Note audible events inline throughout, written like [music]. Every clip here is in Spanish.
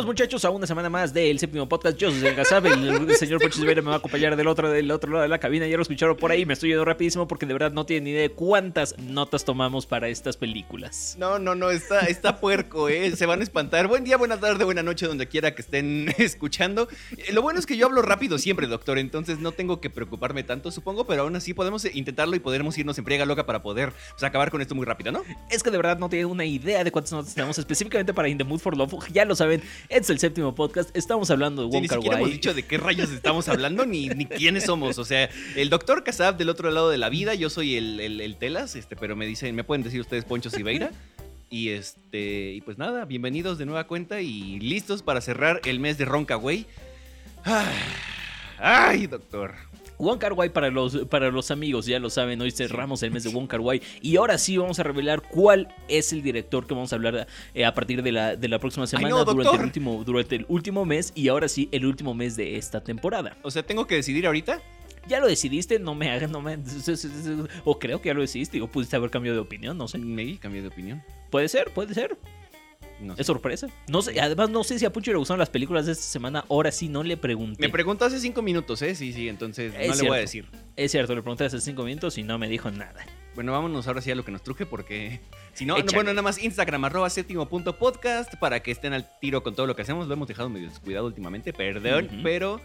Bienvenidos muchachos a una semana más del séptimo podcast. Yo soy el Gazabe, el, [laughs] señor Poncho Silveira me va a acompañar del otro, del otro lado de la cabina. Ya lo escucharon por ahí, me estoy yendo rapidísimo porque de verdad no tienen ni idea de cuántas notas tomamos para estas películas. No, no, no, está, está puerco, ¿eh? Se van a espantar. Buen día, buena tarde, buena noche, donde quiera que estén [laughs] escuchando. Eh, Lo bueno es que yo hablo rápido siempre, doctor, entonces no tengo que preocuparme tanto, supongo, pero aún así podemos intentarlo y podremos irnos en friega loca para poder pues, acabar con esto muy rápido, ¿no? Es que de verdad no tienen una idea de cuántas notas tenemos específicamente para In the Mood for Love. Ya lo saben, es el séptimo podcast. Estamos hablando de Sí, Wong ni Kar siquiera hemos dicho de qué rayos estamos hablando ni, ni quiénes somos. O sea, el doctor Casab del otro lado de la vida, yo soy el, el- el Telas, este, pero me dicen, me pueden decir ustedes Poncho Siveira. Y este, y pues nada, bienvenidos de nueva cuenta y listos para cerrar el mes de Roncaway. Ay, doctor. Wong Kar Wai para los, para los amigos, ya lo saben, hoy cerramos el mes de Wong Kar Wai y ahora sí vamos a revelar cuál es el director que vamos a hablar eh, a partir de la, de la próxima semana no, durante, doctor. el último, durante el último mes y ahora sí el último mes de esta temporada. O sea, tengo que decidir ahorita. Ya lo decidiste, no me hagas, no me... [laughs] O creo que ya lo decidiste, o pudiste haber cambiado de opinión, no sé. Me cambié de opinión. Puede ser, puede ser. No sé. Es sorpresa. No sé, además no sé si a Pucho le gustaron las películas de esta semana, ahora sí no le pregunté. Me preguntó hace cinco minutos, ¿eh? Sí, sí, entonces Es no le voy a decir. es cierto, le pregunté hace cinco minutos y no me dijo nada. Bueno, vámonos ahora sí a lo que nos truje porque [laughs] si no, Échale. bueno, nada más Instagram arroba séptimo punto podcast para que estén al tiro con todo lo que hacemos. Lo hemos dejado medio descuidado últimamente, perdón, pero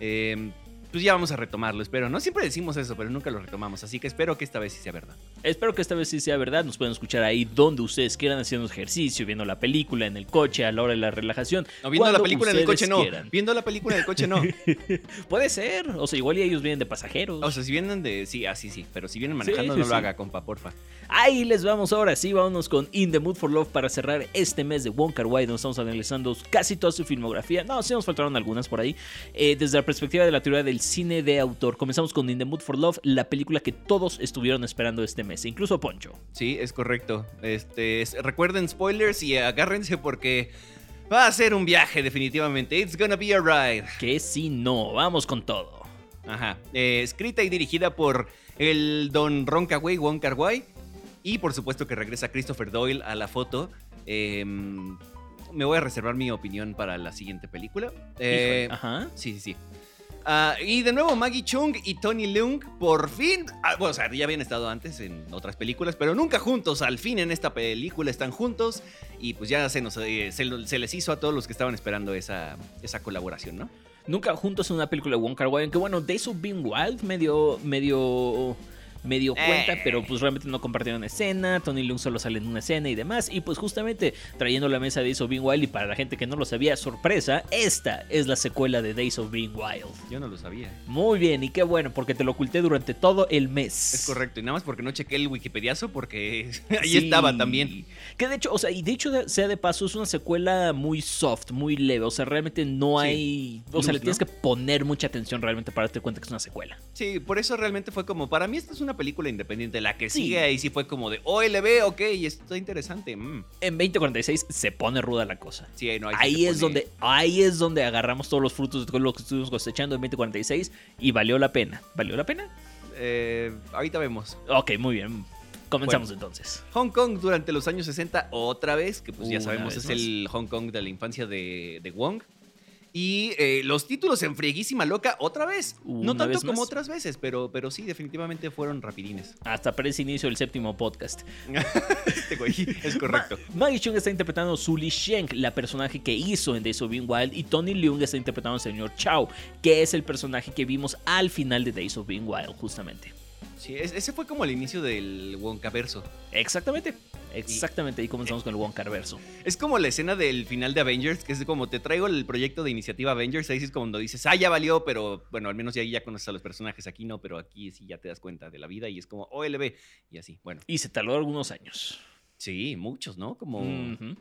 eh, pues ya vamos a retomarlo, espero. No siempre decimos eso, pero nunca lo retomamos, así que espero que esta vez sí sea verdad. Espero que esta vez sí sea verdad. Nos pueden escuchar ahí donde ustedes quieran, haciendo ejercicio, viendo la película, en el coche, a la hora de la relajación. No, viendo la película en el coche no. Viendo la película en el coche no. [laughs] Puede ser. O sea, igual y ellos vienen de pasajeros. O sea, si vienen de. Sí, así sí. Pero si vienen manejando, sí, no sí. lo haga, compa, porfa. Ahí les vamos ahora sí, vámonos con In the Mood for Love para cerrar este mes de Wong Kar Wai, donde estamos analizando casi toda su filmografía. No, sí nos faltaron algunas por ahí. Eh, desde la perspectiva de la teoría del cine de autor, comenzamos con In the Mood for Love, la película que todos estuvieron esperando este mes, incluso Poncho. Sí, es correcto. Este, es- recuerden spoilers y agárrense porque va a ser un viaje, definitivamente. It's gonna be a ride. Que si no, vamos con todo. Ajá. Eh, escrita y dirigida por el don Ron Kawai, Wong Kar Wai. Y por supuesto que regresa Christopher Doyle a la foto. Em, me voy a reservar mi opinión para la siguiente película. Eh, Ajá. Sí, sí, sí. Ah, y de nuevo Maggie Chung y Tony Leung por fin, ah, bueno, o sea, ya habían estado antes en otras películas, pero nunca juntos, al fin en esta película están juntos y pues ya se, nos, eh, se, les hizo a todos los que estaban esperando esa, esa colaboración, ¿no? Nunca juntos en una película de Wong Kar Wai, aunque bueno, Days of Being Wild medio, medio, medio cuenta, Eh. pero pues realmente no compartieron escena, Tony Leung solo sale en una escena y demás, y pues justamente trayendo la mesa de Days of Being Wild, y para la gente que no lo sabía, sorpresa, esta es la secuela de Days of Being Wild. Yo no lo sabía. Muy bien, y qué bueno, porque te lo oculté durante todo el mes. Es correcto, y nada más porque no chequé el Wikipediazo porque [laughs] ahí Sí. estaba también. Que de hecho, o sea, y de hecho, sea de paso, es una secuela muy soft, muy leve. O sea, realmente no Sí. hay. O sea, Luz, le tienes ¿no? que poner mucha atención realmente para darte cuenta que es una secuela. Sí, por eso realmente fue como, para mí esta es una película independiente, la que sigue ahí sí fue como de OLB, ok, y está interesante. mm". En 2046 se pone ruda la cosa. Sí, no, ahí, es pone- donde, ahí es donde agarramos todos los frutos de todo lo que estuvimos cosechando en 2046 y valió la pena. ¿Valió la pena? Eh, ahorita vemos. Ok, muy bien. Comenzamos entonces. Hong Kong durante los años 60, otra vez, que pues ya sabemos es el Hong Kong de la infancia de, de Wong. Y eh, los títulos en frieguísima loca, otra vez. Una no tanto vez como otras veces, pero, pero sí, definitivamente fueron rapidines. Hasta parece inicio del séptimo podcast. [laughs] este güey, es correcto. Ma- Maggie Chung está interpretando a Sully Sheng, la personaje que hizo en Days of Being Wild, y Tony Leung está interpretando al señor Chow, que es el personaje que vimos al final de Days of Being Wild, justamente. Sí, es- ese fue como el inicio del Wonka verso. Exactamente, exactamente, ahí comenzamos con el Wonka verso. Es como la escena del final de Avengers, que es como te traigo el proyecto de iniciativa Avengers, ahí sí es cuando dices, ah, ya valió, pero bueno, al menos ya ya conoces a los personajes, aquí no, pero aquí sí ya te das cuenta de la vida y es como OLB y así, bueno. Y se tardó algunos años. Sí, muchos, ¿no? Como Ujú.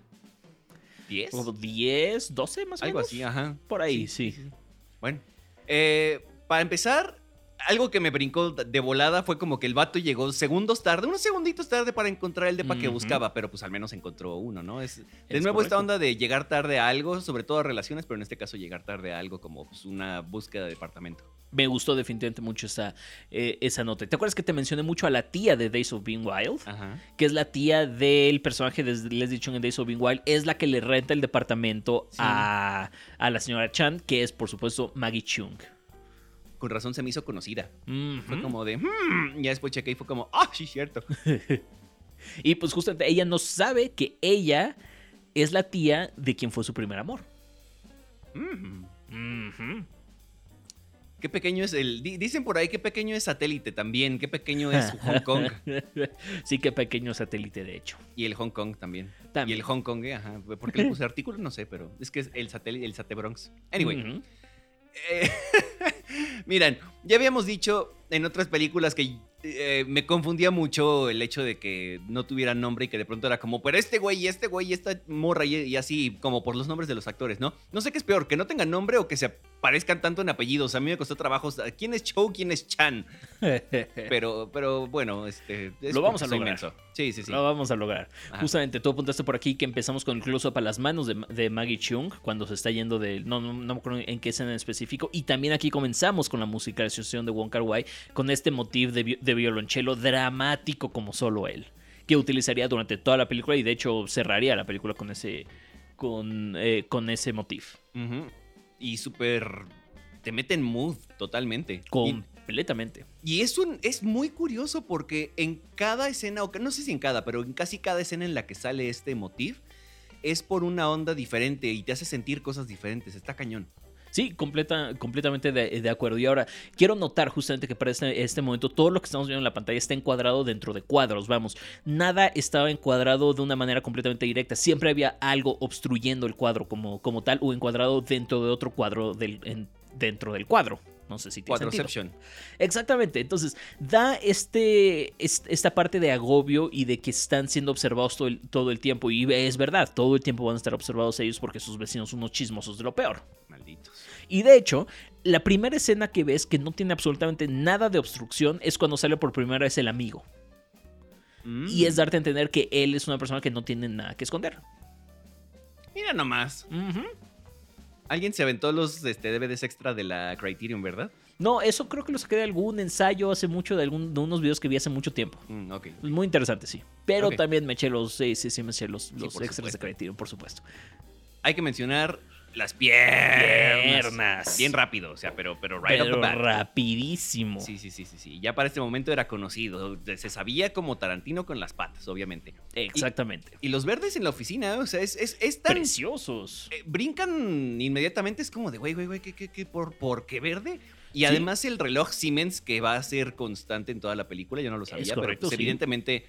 10. Como 10, 12 más o Algo menos. así, ajá. Por ahí, sí. Bueno, eh, para empezar, algo que me brincó de volada fue como que el vato llegó segundos tarde, unos segunditos tarde para encontrar el depa que buscaba, pero pues al menos encontró uno, ¿no? Es, de Es nuevo esta onda de llegar tarde a algo, sobre todo a relaciones, pero en este caso llegar tarde a algo como pues, una búsqueda de departamento. Me gustó definitivamente mucho esa, eh, esa nota. ¿Te acuerdas que te mencioné mucho a la tía de Days of Being Wild? Ajá. Que es la tía del personaje de Leslie Chung en Days of Being Wild. Es la que le renta el departamento Sí. a, a la señora Chan, que es por supuesto Maggie Chung. Con razón se me hizo conocida. Fue como de, hmm, ya después chequé y fue como, ah, sí, cierto. [laughs] Y pues justamente ella no sabe que ella es la tía de quien fue su primer amor. Qué pequeño es el. di- Dicen por ahí qué pequeño es satélite también. Qué pequeño es [laughs] Hong Kong. sí, qué pequeño satélite, de hecho. Y el Hong Kong también. También. Y el Hong Kong, eh, ajá. ¿Por qué le puse artículo? No sé, pero es que es el satélite, el Sate Bronx. Anyway. Eh, [laughs] [laughs] miran, ya habíamos dicho en otras películas que eh, me confundía mucho el hecho de que no tuviera nombre y que de pronto era como, pero este güey este güey esta morra y, y así, como por los nombres de los actores, ¿no? No sé qué es peor, que no tengan nombre o que se parezcan tanto en apellidos. A mí me costó trabajo. ¿Quién es Chow? ¿Quién es Chan? [laughs] Pero, pero bueno, este. es Lo vamos a lograr. Sí, sí, sí. Lo vamos a lograr. Ajá. Justamente, tú apuntaste por aquí que empezamos con el close-up a las manos de, de Maggie Chung cuando se está yendo de. No, no, no me acuerdo en qué escena en específico. Y también aquí comenzamos con la musicalización de Wong Kar Wai con este motif de, vi- de violonchelo dramático como solo él. Que utilizaría durante toda la película y de hecho cerraría la película con ese. con, eh, con ese motif. Ujú. Y súper. Te mete en mood totalmente. Y- Completamente. Y es, un, es muy curioso porque en cada escena, o no sé si en cada, pero en casi cada escena en la que sale este motif, es por una onda diferente y te hace sentir cosas diferentes. Está cañón. Sí, completa, completamente de, de acuerdo. Y ahora, quiero notar justamente que para este, este momento todo lo que estamos viendo en la pantalla está encuadrado dentro de cuadros, vamos. Nada estaba encuadrado de una manera completamente directa. Siempre había algo obstruyendo el cuadro como, como tal o encuadrado dentro de otro cuadro del, en- dentro del cuadro. No sé si tiene sentido. Quadroception. Exactamente, entonces da este, est- esta parte de agobio y de que están siendo observados todo el, todo el tiempo. Y es verdad, todo el tiempo van a estar observados ellos porque sus vecinos son unos chismosos de lo peor. Malditos. Y de hecho, la primera escena que ves que no tiene absolutamente nada de obstrucción es cuando sale por primera vez el amigo. Mm. Y es darte a entender que él es una persona que no tiene nada que esconder. Mira nomás. Alguien se aventó los este, DVDs extra de la Criterion, ¿verdad? No, eso creo que lo saqué de algún ensayo hace mucho, de, algún, de unos videos que vi hace mucho tiempo. Mm, ok. Muy interesante, sí. Pero también me eché los, sí, sí, sí, me eché los, los extras de. Criterion, por supuesto. Hay que mencionar las piernas. Piernas. Bien rápido, o sea, pero, pero right off Pero the bat. rapidísimo. Sí, sí, sí, sí, sí. Ya para este momento era conocido. Se sabía como Tarantino con las patas, obviamente. Exactamente. Y los verdes en la oficina, o sea, es, es, es tan... Preciosos. eh, brincan inmediatamente, es como de, güey, güey, güey, ¿qué, qué, qué, por, ¿por qué verde? Y Sí. además el reloj Siemens que va a ser constante en toda la película, yo no lo sabía, pero pues, sí. evidentemente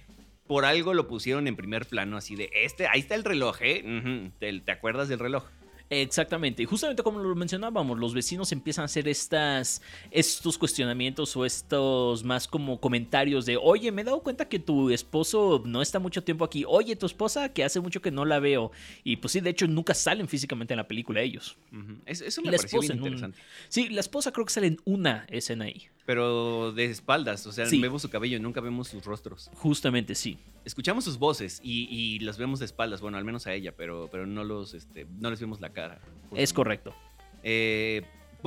por algo lo pusieron en primer plano, así de, este, ahí está el reloj, ¿eh? ¿Te, te acuerdas del reloj? Exactamente, y justamente como lo mencionábamos, los vecinos empiezan a hacer estas, estos cuestionamientos o estos más como comentarios de, oye, me he dado cuenta que tu esposo no está mucho tiempo aquí, oye, tu esposa que hace mucho que no la veo, y pues sí, de hecho nunca salen físicamente en la película ellos. Ujú. Es- eso me la pareció bien un- interesante. Sí, la esposa creo que sale en una escena ahí, Pero de espaldas, o sea, Sí. vemos su cabello, nunca vemos sus rostros. justamente sí. Escuchamos sus voces y, y los vemos de espaldas, bueno, al menos a ella, pero, pero no, los, este, no les vemos la cara. Es correcto. Eh,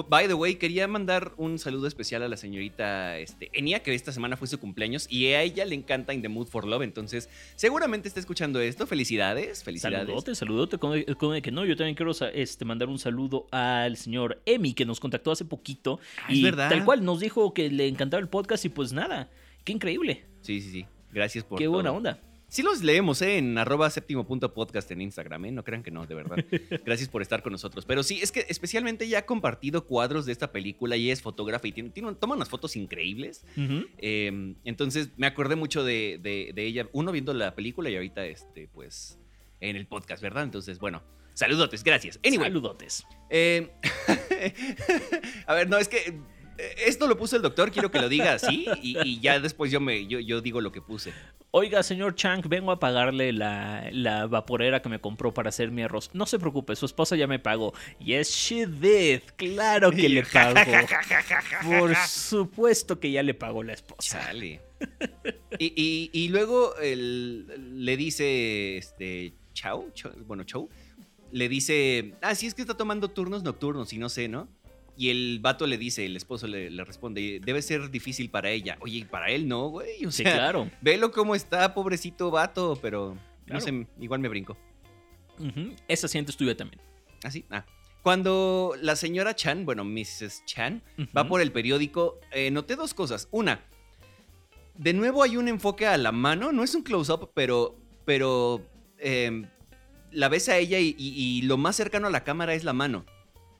by the way, quería mandar un saludo especial a la señorita este, Enia, que esta semana fue su cumpleaños y a ella le encanta In the Mood for Love. Entonces, seguramente está escuchando esto. Felicidades, felicidades. Saludote, saludote, como, como que no, yo también quiero este, mandar un saludo al señor Emi que nos contactó hace poquito Ah, es verdad. tal cual nos dijo que le encantaba el podcast y pues nada, qué increíble, Sí, sí, sí. Gracias por. qué buena onda. Sí los leemos, ¿eh? En arroba séptimo punto podcast en Instagram, ¿eh? No crean que no, de verdad. [laughs] Gracias por estar con nosotros. Pero sí, es que especialmente ella ha compartido cuadros de esta película y es fotógrafa y tiene, tiene- toma unas fotos increíbles. Eh, entonces me acordé mucho de, de- de ella, uno viendo la película y ahorita, este, pues, en el podcast, ¿verdad? Entonces, bueno, saludotes, gracias. Anyway, Saludotes. eh, [laughs] a ver, no, es que esto lo puso el doctor, quiero que lo diga así y, y ya después yo, me, yo, yo digo lo que puse. Oiga, señor Chang, vengo a pagarle la, la vaporera que me compró para hacer mi arroz. No se preocupe, su esposa ya me pagó. Yes, she did. Claro que le pagó. Por supuesto que ya le pagó la esposa. Chale. [laughs] Y, y- y luego el- le dice, este, Chau, Chau- bueno, Chau, le dice, ah, sí, es que está tomando turnos nocturnos y no sé, ¿no? Y el vato le dice, el esposo le, le responde, debe ser difícil para ella. Oye, y para él no, güey. O Sí, claro. velo cómo está, pobrecito vato, pero Claro. no sé, igual me brinco. Ujú, Ese asiento es tuyo también. Así, ah. Cuando la señora Chan, bueno, Mrs. Chan, va por el periódico, eh, noté dos cosas. Una, de nuevo hay un enfoque a la mano, no es un close-up, pero, pero eh, la ves a ella y, y- y lo más cercano a la cámara es la mano.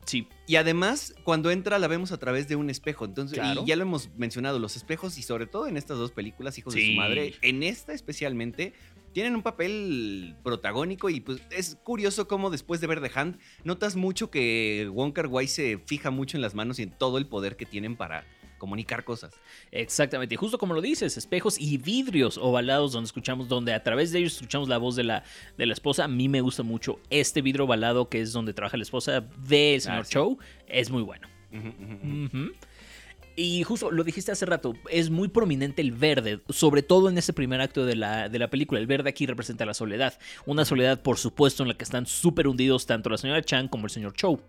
Sí, Y además, cuando entra la vemos a través de un espejo. Entonces, Claro. y ya lo hemos mencionado, los espejos y sobre todo en estas dos películas, Hijos de su madre, en esta especialmente, tienen un papel protagónico y pues es curioso cómo después de ver The Hand, notas mucho que Wong Kar Wai se fija mucho en las manos y en todo el poder que tienen para comunicar cosas. exactamente. Y justo como lo dices, espejos y vidrios ovalados donde escuchamos, donde a través de ellos escuchamos la voz de la, de la esposa. A mí me gusta mucho este vidrio ovalado que es donde trabaja la esposa del señor Ah, sí. Chow. Es muy bueno. Y justo lo dijiste hace rato, es muy prominente el verde, sobre todo en ese primer acto de la, de la película. El verde aquí representa la soledad. Una soledad, por supuesto, en la que están súper hundidos tanto la señora Chan como el señor Chow.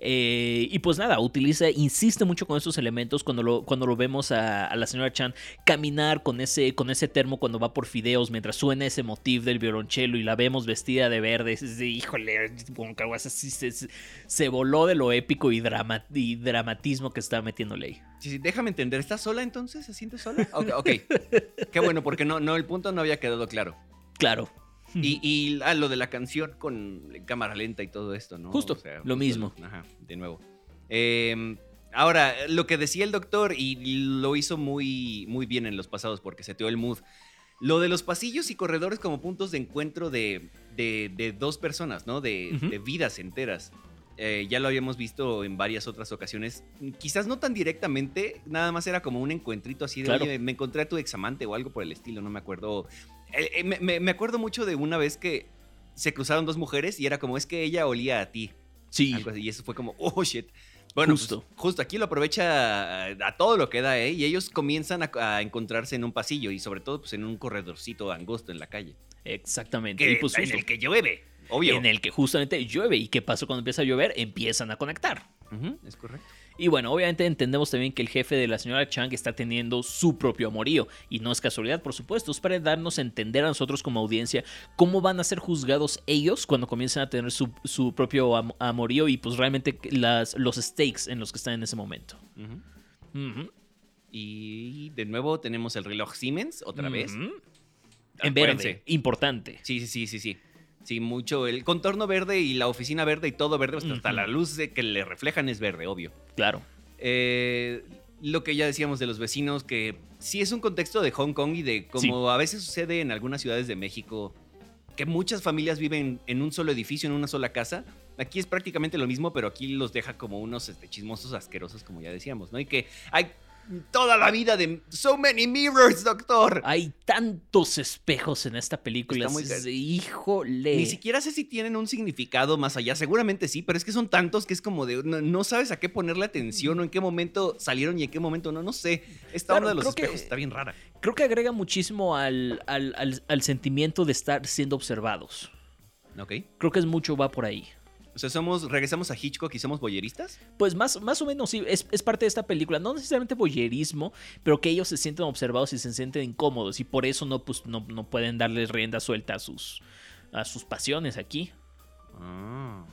Eh, y pues nada, utiliza, insiste mucho con estos elementos cuando lo, cuando lo vemos a, a la señora Chan caminar con ese, con ese termo cuando va por fideos mientras suena ese motif del violonchelo y la vemos vestida de verde. Es, de, híjole, se, se- voló de lo épico y, drama, y dramatismo que está metiéndole ahí. Sí, sí, déjame entender, ¿estás sola entonces? ¿Se siente sola? Ok, ok. Qué bueno, porque no, no, el punto no había quedado claro. Claro. Y, y ah, lo de la canción con cámara lenta y todo esto, ¿no? Justo, lo mismo. Ajá, de nuevo. Eh, ahora, lo que decía el doctor, y lo hizo muy, muy bien en los pasados porque seteó el mood. Lo de los pasillos y corredores como puntos de encuentro de, de- de dos personas, ¿no? De, Ujú. de vidas enteras. Eh, ya lo habíamos visto en varias otras ocasiones. Quizás no tan directamente, nada más era como un encuentrito así de, Claro. oye, me encontré a tu examante o algo por el estilo, no me acuerdo. Eh, eh, me, acuerdo mucho de una vez que se cruzaron dos mujeres y era como, es que ella olía a ti. Sí. Y eso fue como, [laughs] oh shit. Bueno, pues, Justo. justo aquí lo aprovecha a, a todo lo que da, ¿eh? Y ellos comienzan a, a encontrarse en un pasillo y sobre todo pues en un corredorcito angosto en la calle. Exactamente. Que, y pues en el que llueve, obvio. en el que justamente llueve. ¿Y qué pasa cuando empieza a llover? Empiezan a conectar. Es correcto. Y bueno, obviamente entendemos también que el jefe de la señora Chang está teniendo su propio amorío. Y no es casualidad, por supuesto, es para darnos a entender a nosotros como audiencia cómo van a ser juzgados ellos cuando comiencen a tener su, su propio am- amorío y pues realmente las, los stakes en los que están en ese momento. Y de nuevo tenemos el reloj Siemens, otra vez. En verde, Acuérdense. importante. Sí, sí, sí, sí, sí. Sí, mucho. El contorno verde y la oficina verde y todo verde, hasta, hasta la luz que le reflejan es verde, obvio. Claro. Eh, lo que ya decíamos de los vecinos, que sí es un contexto de Hong Kong y de como a veces sucede en algunas ciudades de México, que muchas familias viven en un solo edificio, en una sola casa. Aquí es prácticamente lo mismo, pero aquí los deja como unos este, chismosos asquerosos, como ya decíamos, ¿no? Y que hay toda la vida de so many mirrors, doctor. Hay tantos espejos en esta película. Está muy es híjole. Ni siquiera sé si tienen un significado más allá. Seguramente sí, pero es que son tantos que es como de. No, no sabes a qué ponerle atención o en qué momento salieron y en qué momento no. No sé. Esta Claro, de los que- espejos está bien rara. Creo que agrega muchísimo al, al- al- al sentimiento de estar siendo observados. Ok. Creo que es mucho va por ahí. O sea, somos, regresamos a Hitchcock y somos boyeristas. Pues más, más o menos sí, es, es parte de esta película. No necesariamente boyerismo, pero que ellos se sienten observados y se sienten incómodos. Y por eso no, pues, no, no pueden darles rienda suelta a sus, a sus pasiones aquí. Ah,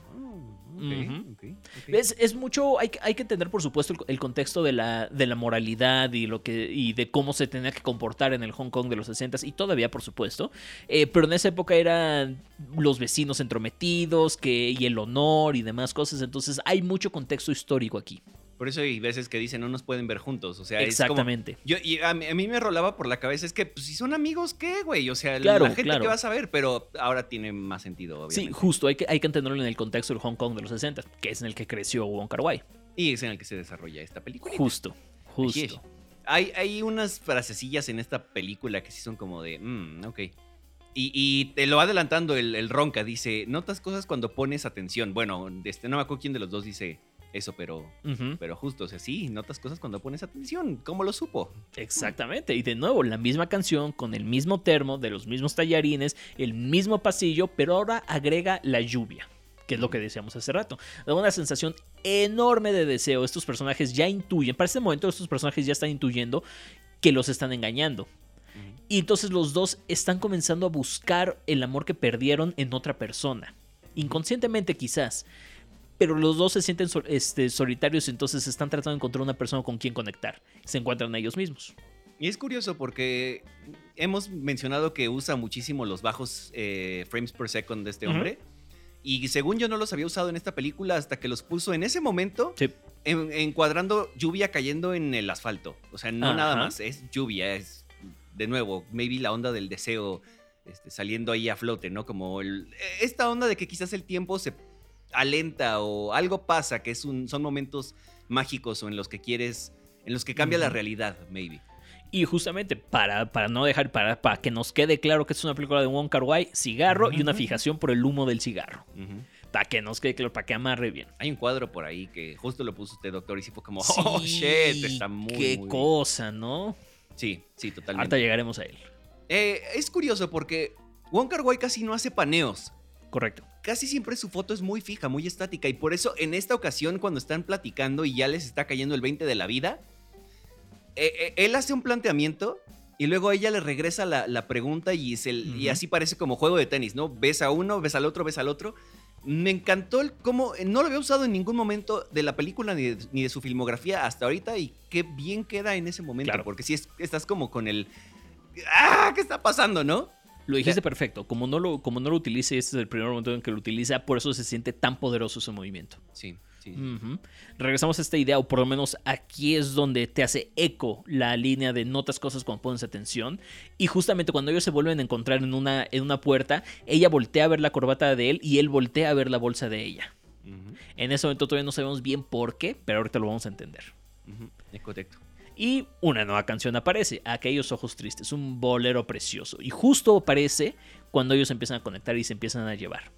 Es, es mucho, hay, que- hay que entender por supuesto el, el contexto de la, de la moralidad y, lo que, y de cómo se tenía que comportar en el Hong Kong de los 60 y todavía por supuesto, Eh, pero en esa época eran los vecinos entrometidos que, y el honor y demás cosas, entonces hay mucho contexto histórico aquí. Por eso hay veces que dicen no nos pueden ver juntos. O sea, es como- Exactamente. Yo, y a, mí, a mí me rolaba por la cabeza, es que pues, si son amigos, ¿qué, güey? O sea, Claro, la gente claro. que va a saber, pero ahora tiene más sentido, Sí, obviamente. justo, hay que, hay que entenderlo en el contexto del Hong Kong de los 60, que es en el que creció Wong Kar Wai. Y es en el que se desarrolla esta película. Justo, justo. Hay, hay unas frasecillas en esta película que sí son como de, mm, ok. Y, y te lo va adelantando el, el Ronca, dice, notas cosas cuando pones atención. Bueno, este, no me acuerdo quién de los dos dice eso, pero, pero justo, o sea, sí, notas cosas cuando pones atención. ¿Cómo lo supo? Exactamente. Y de nuevo, la misma canción con el mismo termo, de los mismos tallarines, el mismo pasillo, pero ahora agrega la lluvia, que es lo que decíamos hace rato. Da una sensación enorme de deseo. Estos personajes ya intuyen, para este momento estos personajes ya están intuyendo que los están engañando. Y entonces los dos están comenzando a buscar el amor que perdieron en otra persona. Inconscientemente quizás. Pero los dos se sienten sol- este, solitarios, entonces están tratando de encontrar una persona con quien conectar. Se encuentran a ellos mismos. Y es curioso porque hemos mencionado que usa muchísimo los bajos eh, frames per second de este hombre. Y según yo no los había usado en esta película hasta que los puso en ese momento, Sí. en- encuadrando lluvia cayendo en el asfalto. O sea, no nada más, es lluvia, es de nuevo, maybe la onda del deseo este, saliendo ahí a flote, ¿no? Como el- esta onda de que quizás el tiempo se alenta o algo pasa, que es un, son momentos mágicos o en los que quieres, en los que cambia la realidad, maybe. Y justamente para, para no dejar, para, para que nos quede claro que es una película de Wong Kar Wai, cigarro y una fijación por el humo del cigarro. Para que nos quede claro, para que amarre bien. Hay un cuadro por ahí que justo lo puso usted, doctor, y sí fue como, oh, shit, está muy, Qué muy bien". cosa, ¿no? Sí, sí, Ahorita totalmente. llegaremos a él. Eh, es curioso porque Wong Kar Wai casi no hace paneos. Correcto. Casi siempre su foto es muy fija, muy estática. Y por eso, en esta ocasión, cuando están platicando y ya les está cayendo el 20 de la vida, eh, eh, él hace un planteamiento y luego ella le regresa la, la pregunta y, se- y así parece como juego de tenis, ¿no? Ves a uno, ves al otro, ves al otro. Me encantó el cómo, no lo había usado en ningún momento de la película ni de, ni de su filmografía hasta ahorita y qué bien queda en ese momento, Claro. porque si estás como con el... ¡Ah! ¿Qué está pasando, no? Lo dijiste perfecto. Como no lo, como no lo utilice, este es el primer momento en que lo utiliza, por eso se siente tan poderoso ese movimiento. Sí, sí. Regresamos a esta idea, o por lo menos aquí es donde te hace eco la línea de notas cosas cuando pones atención. Y justamente cuando ellos se vuelven a encontrar en una, en una puerta, ella voltea a ver la corbata de él y él voltea a ver la bolsa de ella. En ese momento todavía no sabemos bien por qué, pero ahorita lo vamos a entender. Es correcto. Y una nueva canción aparece, Aquellos Ojos Tristes, un bolero precioso. Y justo aparece cuando ellos empiezan a conectar y se empiezan a llevar.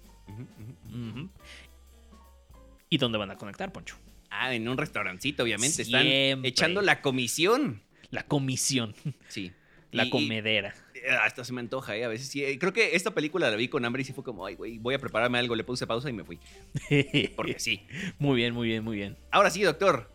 ¿Y dónde van a conectar, Poncho? Ah, en un restaurancito, obviamente. Están echando la comisión. La comisión, Sí. [laughs] la Y- y, comedera. eh, hasta se me antoja, ¿eh? A veces sí. eh, Creo que esta película la vi con hambre y sí fue como, ay, güey, voy a prepararme algo. Le puse pausa y me fui. [laughs] Porque sí. muy bien, muy bien, muy bien. Ahora sí, doctor.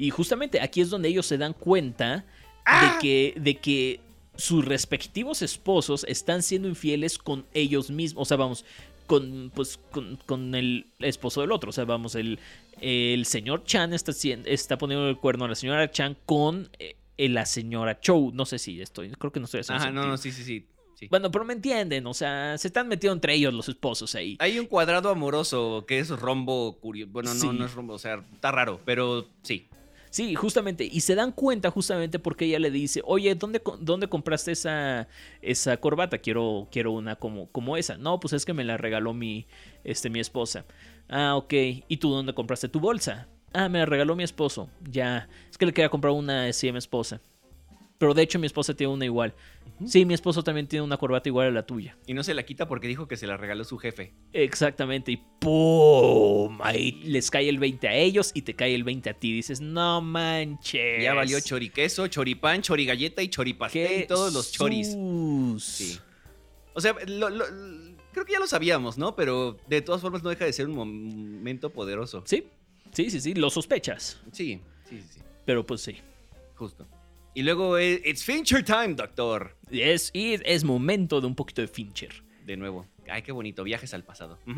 Y justamente aquí es donde ellos se dan cuenta ¡Ah! de, que, de que sus respectivos esposos están siendo infieles con ellos mismos. O sea, vamos, con, pues, con, con el esposo del otro. O sea, vamos, el, el señor Chan está, está poniendo el cuerno a la señora Chan con eh, la señora Chou. No sé si estoy, creo que no estoy haciendo Ajá, no, no, sí, sí, sí. sí. Bueno, pero me entienden, o sea, se están metiendo entre ellos los esposos ahí. Hay un cuadrado amoroso que es rombo curioso. Bueno, no, Sí. no es rombo, o sea, está raro, pero sí. Sí, justamente. Y se dan cuenta justamente porque ella le dice, oye, ¿dónde, dónde compraste esa, esa corbata? Quiero, quiero una como, como esa. No, pues es que me la regaló mi, este, mi esposa. Ah, ok. ¿Y tú dónde compraste tu bolsa? Ah, me la regaló mi esposo. Ya. Es que le quería comprar una así mi esposa. Pero de hecho mi esposa tiene una igual. Sí, mi esposo también tiene una corbata igual a la tuya. Y no se la quita porque dijo que se la regaló su jefe. Exactamente. Y ¡pum! Ahí les cae el 20 a ellos y te cae el 20 a ti. Dices, no manches. Ya valió choriqueso, choripán, chorigalleta y choripastel y todos los choris. Sí. O sea, lo- lo- creo que ya lo sabíamos, ¿no? Pero de todas formas no deja de ser un momento poderoso. Sí, sí, sí, sí, lo sospechas. Sí, sí, sí, sí, Pero pues sí. justo. Y luego, eh, it's Fincher time, doctor. Es, y es momento de un poquito de Fincher. De nuevo. Ay, qué bonito, viajes al pasado. [laughs]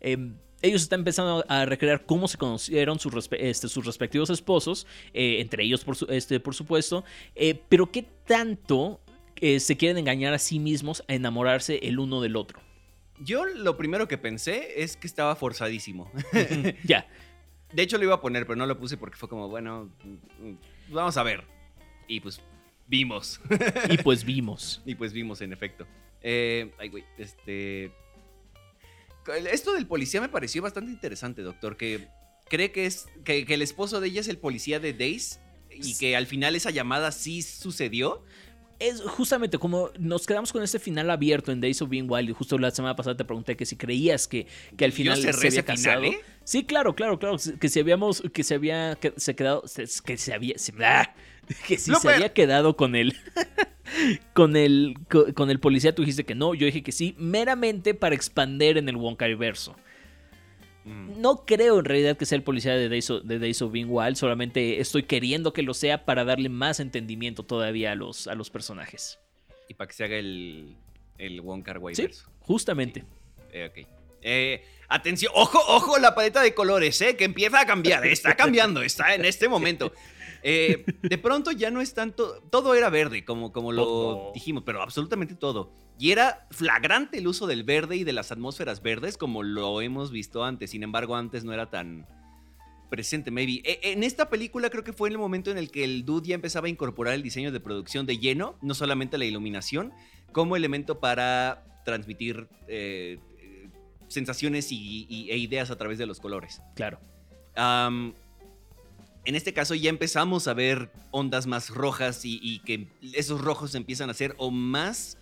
Em, ellos están empezando a recrear cómo se conocieron sus, respe- este, sus respectivos esposos, eh, entre ellos por, su- este, por supuesto, eh, pero qué tanto eh, se quieren engañar a sí mismos a enamorarse el uno del otro. Yo lo primero que pensé es que estaba forzadísimo. [laughs] ya, De hecho lo iba a poner, pero no lo puse porque fue como, bueno, mm, vamos a ver. Y pues vimos. y pues vimos. [laughs] y pues vimos, en efecto. Eh, ay, güey, este... Esto del policía me pareció bastante interesante, doctor, que cree que es que, que el esposo de ella es el policía de Days y que al final esa llamada sí sucedió. Es justamente como nos quedamos con este final abierto en Days of Being Wild. Y justo la semana pasada te pregunté que si creías que, que al final se había final, casado. ¿eh? Sí, claro, claro, claro. Que si habíamos, que se había que se quedado, que se había, se- ¡ah! que si se había quedado con él. [laughs] Con el, co- con el policía tú dijiste que no, yo dije que sí, meramente para expander en el Wonka-verso. Mm. No creo en realidad que sea el policía de Days of, de Days of Being Wild, solamente estoy queriendo que lo sea para darle más entendimiento todavía a los, a los personajes. Y para que se haga el, el Wonka Sí, justamente. Eh, ok. Eh, atención, ojo, ojo la paleta de colores, ¿eh? Que empieza a cambiar. Está cambiando, está en este momento. Eh, de pronto ya no es tanto. Todo era verde, como, como lo Todo. dijimos, pero absolutamente todo. Y era flagrante el uso del verde y de las atmósferas verdes, como lo hemos visto antes. Sin embargo, antes no era tan presente, maybe. E- En esta película creo que fue el momento en el que el dude ya empezaba a incorporar el diseño de producción de lleno, no solamente la iluminación, como elemento para transmitir eh, sensaciones y, y- e ideas a través de los colores. Claro. En este caso ya empezamos a ver ondas más rojas y, y que esos rojos empiezan a ser o más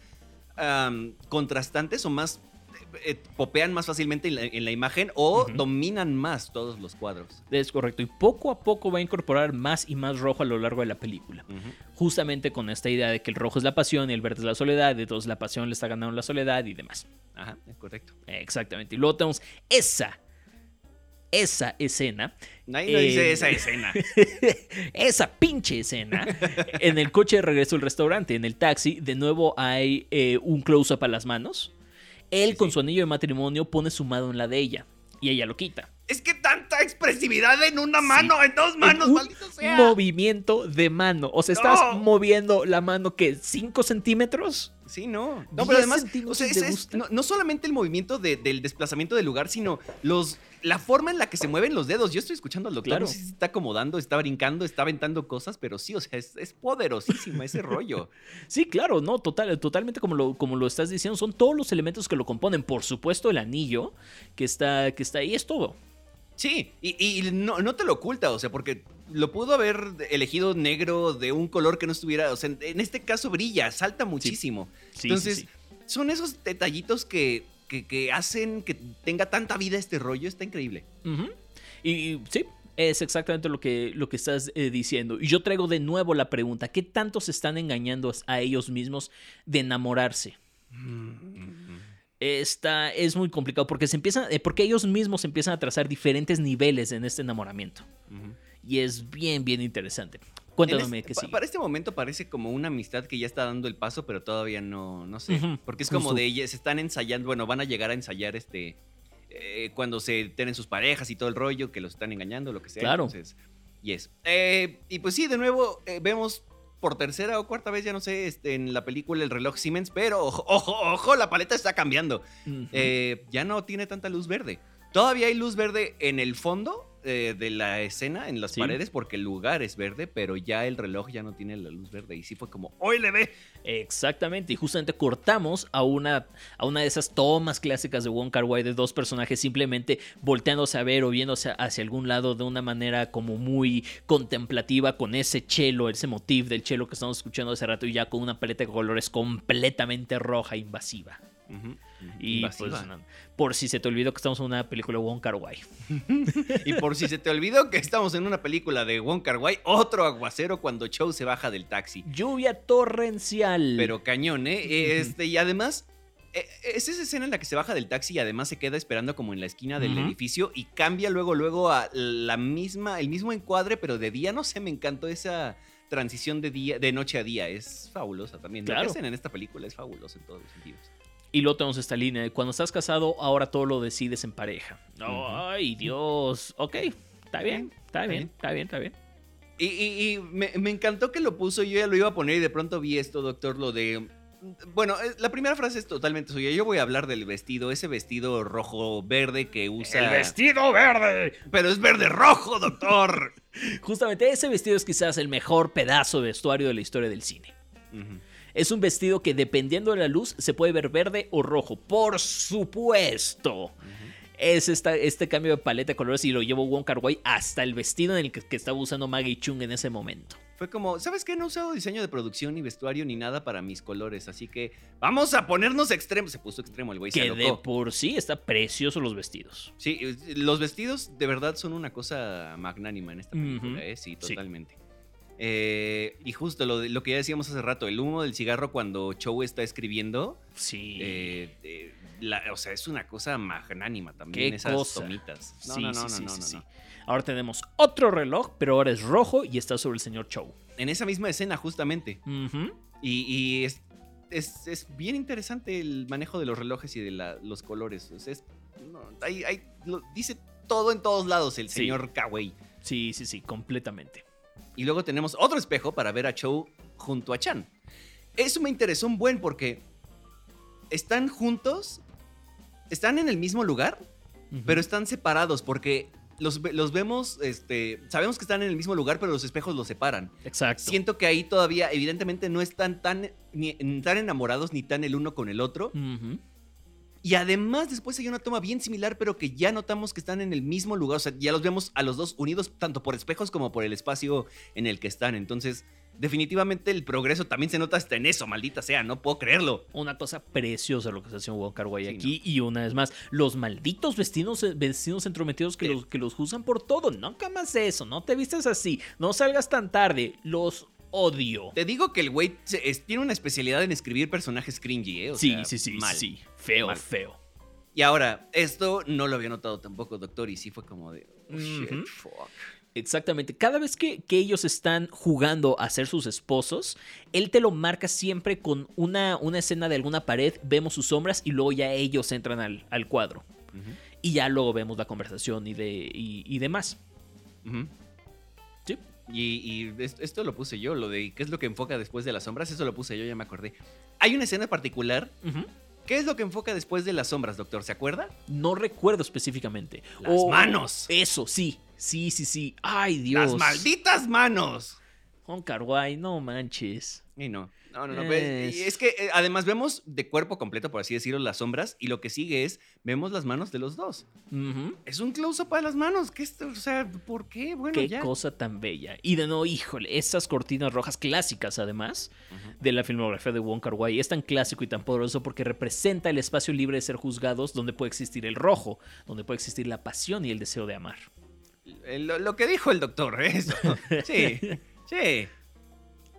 contrastantes o más eh, eh, popean más fácilmente en la, en la imagen o dominan más todos los cuadros. Es correcto. Y poco a poco va a incorporar más y más rojo a lo largo de la película. Justamente con esta idea de que el rojo es la pasión y el verde es la soledad, entonces la pasión le está ganando la soledad y demás. Ajá, es correcto. Exactamente. Y luego tenemos esa, esa escena, Nadie no Eh, dice esa escena. [laughs] esa pinche escena, en el coche de regreso al restaurante, en el taxi, de nuevo hay eh, un close-up a las manos. Él Sí, con sí. su anillo de matrimonio pone su mano en la de ella y ella lo quita. es que tanta expresividad en una mano, en dos manos, En maldito sea. movimiento de mano. O sea, estás No. moviendo la mano que 5 centímetros. Sí, no. No, pero además, o centímetros sea, de es- es- gusto. no, no solamente el movimiento de- del desplazamiento del lugar, sino los, la forma en la que se mueven los dedos. Yo estoy escuchando al doctor, Claro. no sé si se está acomodando, está brincando, está aventando cosas, pero sí, o sea, es, es poderosísimo ese rollo. [laughs] Sí, claro, no, total, totalmente como lo, como lo estás diciendo, son todos los elementos que lo componen. Por supuesto, el anillo que está, que está ahí es todo. Sí, y, y no, no te lo oculta, o sea, porque lo pudo haber elegido negro de un color que no estuviera, o sea, en, este caso brilla, salta muchísimo. Sí, Entonces, sí, son esos detallitos que, que, que hacen que tenga tanta vida este rollo, está increíble. Y, y sí, es exactamente lo que, lo que estás eh, diciendo. Y yo traigo de nuevo la pregunta, ¿qué tanto se están engañando a ellos mismos de enamorarse? Esta es muy complicado porque se empiezan, eh, porque ellos mismos empiezan a trazar diferentes niveles en este enamoramiento. Y es bien, bien interesante. Cuéntame este- pa- sí. Para este momento parece como una amistad que ya está dando el paso, pero todavía no, no sé. Porque es como justo. de ellas, se están ensayando, bueno, van a llegar a ensayar este. eh, cuando se tienen sus parejas y todo el rollo, que los están engañando, lo que sea. Claro. Entonces, yes. Eh, y pues sí, de nuevo, eh, vemos por tercera o cuarta vez, ya no sé, este, en la película El reloj Siemens, pero ojo, ojo, ojo, la paleta está cambiando. Eh, ya no tiene tanta luz verde. Todavía hay luz verde en el fondo eh, de la escena, en las Sí. paredes, porque el lugar es verde, pero ya el reloj ya no tiene la luz verde. Y sí fue como, ¡hoy le ve! Exactamente, y justamente cortamos a una, a una de esas tomas clásicas de Wong Kar Wai de dos personajes simplemente volteándose a ver o viéndose hacia algún lado de una manera como muy contemplativa con ese chelo, ese motif del chelo que estamos escuchando hace rato y ya con una paleta de colores completamente roja invasiva. Ujú, Y invasiva. pues no, por si se te olvidó que estamos en una película de Wong Kar Wai. [laughs] Y por si se te olvidó que estamos en una película de Wong Kar Wai, otro aguacero cuando Chow se baja del taxi. Lluvia torrencial. Pero cañón, ¿eh? Este, y además, eh, es esa escena en la que se baja del taxi y además se queda esperando como en la esquina del edificio y cambia luego, luego a la misma, el mismo encuadre, pero de día, no sé, me encantó esa transición de día, de noche a día. Es fabulosa también. Lo Claro. que hacen en esta película es fabuloso en todos los sentidos. Y luego tenemos esta línea de cuando estás casado, ahora todo lo decides en pareja. Ujú. Ay, Dios. Ok, está bien, está bien, está bien, está bien. Y, y- y me, me encantó que lo puso, yo ya lo iba a poner y de pronto vi esto, doctor, lo de... Bueno, eh, la primera frase es totalmente suya. Yo voy a hablar del vestido, ese vestido rojo-verde que usa... vestido verde. Pero es verde-rojo, doctor. Justamente ese vestido es quizás el mejor pedazo de vestuario de la historia del cine. Ujú. Es un vestido que dependiendo de la luz se puede ver verde o rojo. Por supuesto. es esta, este cambio de paleta de colores y lo llevó Wong Kar Wai hasta el vestido en el que, que estaba usando Maggie Chung en ese momento. Fue como, ¿sabes qué? No he usado diseño de producción, ni vestuario, ni nada para mis colores. Así que vamos a ponernos extremos. Se puso extremo el güey, se Que de alocó. por sí está precioso los vestidos. Sí, los vestidos de verdad son una cosa magnánima en esta película. ¿eh? Sí, Sí. Eh, y justo lo, lo que ya decíamos hace rato, el humo del cigarro cuando Chow está escribiendo, Sí. eh, eh, la- o sea, es una cosa magnánima también, Qué esas cosa. tomitas. No, Sí, no, no, sí, no, sí, no, sí. no. Ahora tenemos otro reloj, pero ahora es rojo y está sobre el señor Chow. En esa misma escena, justamente. Y, y es, es, es bien interesante el manejo de los relojes y de la- los colores. O sea, es- hay- hay- lo- dice todo en todos lados el señor Kawei. Sí, sí, sí, completamente. Y luego tenemos otro espejo para ver a Chow junto a Chan. Eso me interesó un buen porque están juntos, están en el mismo lugar, pero están separados porque los, los vemos, este, sabemos que están en el mismo lugar, pero los espejos los separan. Exacto. Siento que ahí todavía, evidentemente, no están tan, ni, tan enamorados ni tan el uno con el otro. Y además, después hay una toma bien similar, pero que ya notamos que están en el mismo lugar. O sea, ya los vemos a los dos unidos, tanto por espejos como por el espacio en el que están. Entonces, definitivamente el progreso también se nota hasta en eso, maldita sea, no puedo creerlo. Una cosa preciosa lo que está haciendo Wong Kar Wai Sí, aquí. Y una vez más, los malditos vestidos, vestidos entrometidos que, Eh. los, que los usan por todo. Nunca más eso. No te vistas así. No salgas tan tarde. Los odio. Te digo que el güey tiene una especialidad en escribir personajes cringy, ¿eh? O sí, sea, sí, sí, mal. sí. Feo, feo. Y ahora, esto no lo había notado tampoco, doctor, y sí fue como de. oh, shit, fuck. Exactamente. Cada vez que, que ellos están jugando a ser sus esposos, él te lo marca siempre con una, una escena de alguna pared, vemos sus sombras y luego ya ellos entran al, al cuadro. Y ya luego vemos la conversación y, de, y, y demás. Sí. Y, y es- esto lo puse yo, lo de qué es lo que enfoca después de las sombras, eso lo puse yo, ya me acordé. Hay una escena particular. Ujú. ¿Qué es lo que enfoca después de las sombras, doctor? ¿Se acuerda? No recuerdo específicamente. Las Oh, manos. Eso, sí. Sí, sí, sí. Ay, Dios. ¡Las malditas manos! Hong Kar-wai, no manches. Y no. No, no, no. Es- pues, y es que eh, además vemos de cuerpo completo, por así decirlo, las sombras. Y lo que sigue es, vemos las manos de los dos. Es un close-up para las manos. ¿Qué es, o sea, ¿por qué? Bueno, Qué ya. cosa tan bella. Y de nuevo, híjole, esas cortinas rojas clásicas, además, de la filmografía de Wong Kar Wai, es tan clásico y tan poderoso porque representa el espacio libre de ser juzgados, donde puede existir el rojo, donde puede existir la pasión y el deseo de amar. Eh, Lo, lo que dijo el doctor, ¿eh? [laughs] eso. Sí, sí.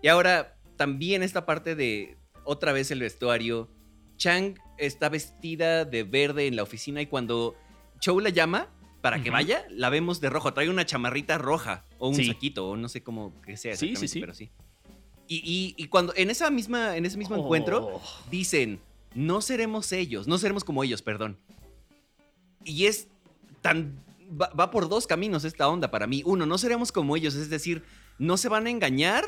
Y ahora, también esta parte de otra vez el vestuario. Chang está vestida de verde en la oficina y cuando Chow la llama para que vaya, la vemos de rojo. Trae una chamarrita roja o un Sí. saquito o no sé cómo que sea Sí, sí, exactamente, sí. pero sí. Y, y- y cuando en esa misma, en ese mismo encuentro, Oh. dicen, no seremos ellos, no seremos como ellos, perdón. Y es tan... Va, va por dos caminos esta onda para mí. Uno, no seremos como ellos, es decir, no se van a engañar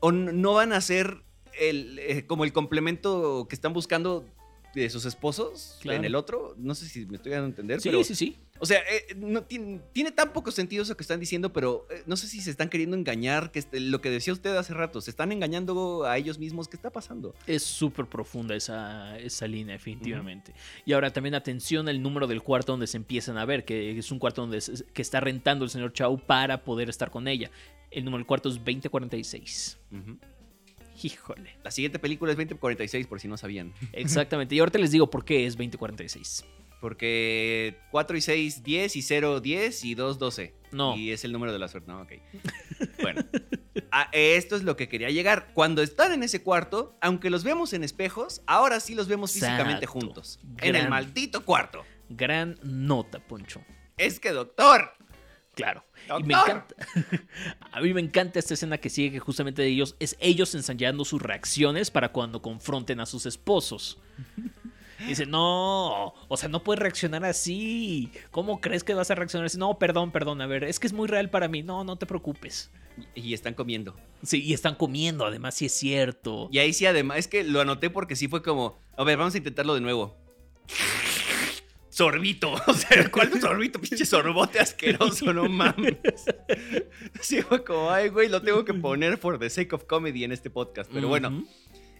o no van a ser el, eh, como el complemento que están buscando de sus esposos Claro. en el otro. No sé si me estoy dando a entender, Sí, pero... sí, sí. O sea, eh, no, tiene, tiene tan poco sentido eso que están diciendo, pero eh, no sé si se están queriendo engañar, que este- lo que decía usted hace rato, se están engañando a ellos mismos. ¿Qué está pasando? Es súper profunda esa, esa línea, definitivamente. Y ahora también atención al número del cuarto donde se empiezan a ver, que es un cuarto donde se- que está rentando el señor Chau para poder estar con ella. El número del cuarto es 2046. Ujú. Híjole. La siguiente película es 2046, por si no sabían. [laughs] Exactamente. Y ahorita les digo por qué es 2046. Porque 4 y 6, 10 y 0, 10 y 2, 12. No. Y es el número de la suerte. No, ok. [laughs] Bueno. A esto es lo que quería llegar. Cuando están en ese cuarto, aunque los vemos en espejos, ahora sí los vemos físicamente Exacto. juntos. En el Gran. maldito cuarto. Gran nota, Poncho. Es que, doctor. Claro. Y me encanta. [laughs] A mí me encanta esta escena que sigue que justamente de ellos es ellos ensayando sus reacciones para cuando confronten a sus esposos. Dice, no, o sea, no puedes reaccionar así. ¿Cómo crees que vas a reaccionar así? No, perdón, perdón, a ver, es que es muy real para mí. No, no te preocupes. Y están comiendo. Sí, y están comiendo, además, sí es cierto. Y ahí sí, además, es que lo anoté porque sí fue como, a ver, vamos a intentarlo de nuevo. Sorbito, [laughs] o sea, ¿cuál es sorbito? Pinche sorbote asqueroso, no mames. Sí, fue como, ay, güey, lo tengo que poner for the sake of comedy en este podcast. Pero bueno,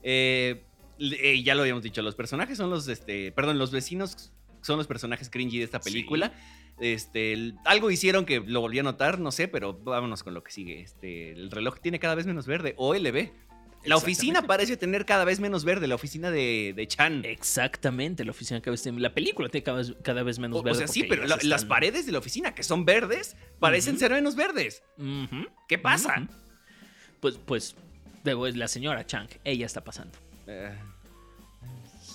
eh, eh, ya lo habíamos dicho, los personajes son los, este, perdón, los vecinos son los personajes cringy de esta película. Este, algo hicieron que lo volví a notar, no sé, pero vámonos con lo que sigue. Este, el reloj tiene cada vez menos verde. OLB. La oficina parece tener cada vez menos verde, la oficina de, de Chan. Exactamente, la oficina cada vez tiene- La película tiene cada vez, cada vez menos O, o verde. sea, sí, pero las paredes de la oficina, que son verdes, parecen ser menos verdes. ¿Qué pasa? ujú. Pues, pues, luego es la señora Chang, ella está pasando. Eh,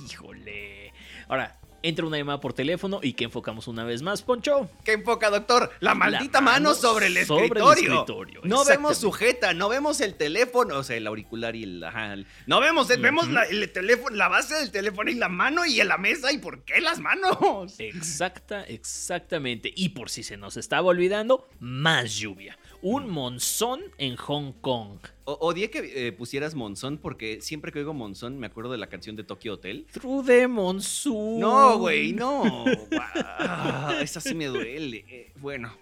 Híjole. Ahora, entra una llamada por teléfono y que enfocamos una vez más, Poncho. ¿Qué enfoca, doctor? La maldita mano mano, sobre el sobre el escritorio. No vemos sujeta, no vemos el teléfono, o sea, el auricular y el. ajá, el- no vemos, el- vemos la, el teléfono, la base del teléfono y la mano y en la mesa. ¿Y por qué las manos? Exacta, exactamente. Y por si se nos estaba olvidando, más lluvia. Un monzón en Hong Kong. O- odié que eh, pusieras Monzón porque siempre que oigo Monzón me acuerdo de la canción de Tokyo Hotel. True de monzón. No, güey, no. Ah, esa sí me duele. Eh, bueno.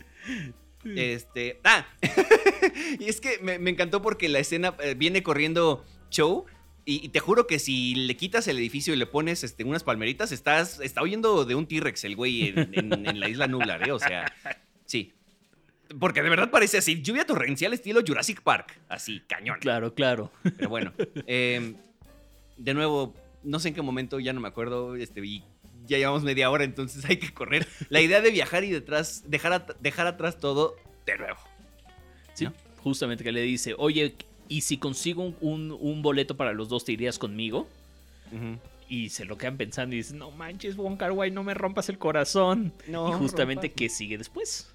Este. Ah. [laughs] y es que me, me encantó porque la escena eh, viene corriendo Chow. Y, y te juro que si le quitas el edificio y le pones este, unas palmeritas, estás, está huyendo de un T-Rex el güey en, en- en la isla Nublar, ¿eh? O sea, sí. Porque de verdad parece así, lluvia torrencial estilo Jurassic Park. Así, cañón. Claro, claro. Pero bueno, eh, de nuevo, no sé en qué momento, ya no me acuerdo, este, y ya llevamos media hora, entonces [laughs] hay que correr. La idea de viajar y detrás, dejar, at- dejar atrás todo de nuevo. Sí, ¿No? justamente que le dice, oye, ¿y si consigo un, un- un boleto para los dos, te irías conmigo? Y se lo quedan pensando y dicen, no manches, Wong Kar Wai, no me rompas el corazón. No, y justamente, rompas- ¿qué sigue después?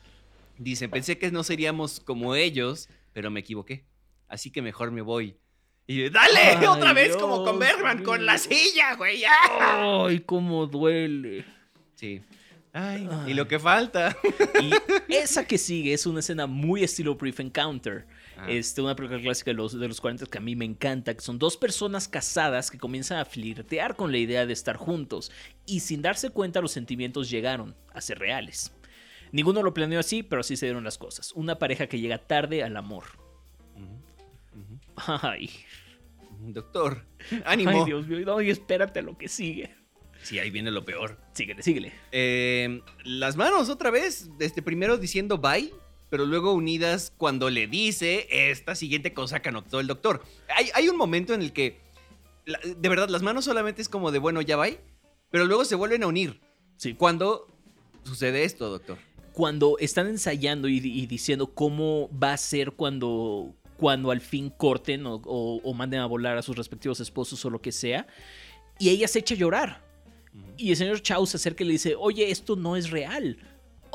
Dicen, pensé que no seríamos como ellos, pero me equivoqué. Así que mejor me voy. Y dale, Ay, otra vez como con Dios Bergman, con la silla, güey. ¡ya! ¡Ay, cómo duele! Sí. Ay, Ay. y lo que falta. Y esa que sigue es una escena muy estilo Brief Encounter. Ah. Este, una película clásica de los, de los 40 que a mí me encanta, que son dos personas casadas que comienzan a flirtear con la idea de estar juntos y sin darse cuenta los sentimientos llegaron a ser reales. Ninguno lo planeó así, pero así se dieron las cosas. Una pareja que llega tarde al amor. Ay, Doctor, ánimo. ay Dios mío, no, y espérate lo que sigue. Sí, ahí viene lo peor. Síguele, síguele. Eh, las manos otra vez, este, primero diciendo bye, pero luego unidas cuando le dice esta siguiente cosa que anotó el doctor. Hay, hay un momento en el que, la- de verdad, las manos solamente es como de, bueno, ya bye, pero luego se vuelven a unir. Sí. Cuando sucede esto, doctor. Cuando están ensayando y, y diciendo cómo va a ser cuando, cuando al fin corten o, o- o manden a volar a sus respectivos esposos o lo que sea, y ella se echa a llorar. Y el señor Chao se acerca y le dice, oye, esto no es real.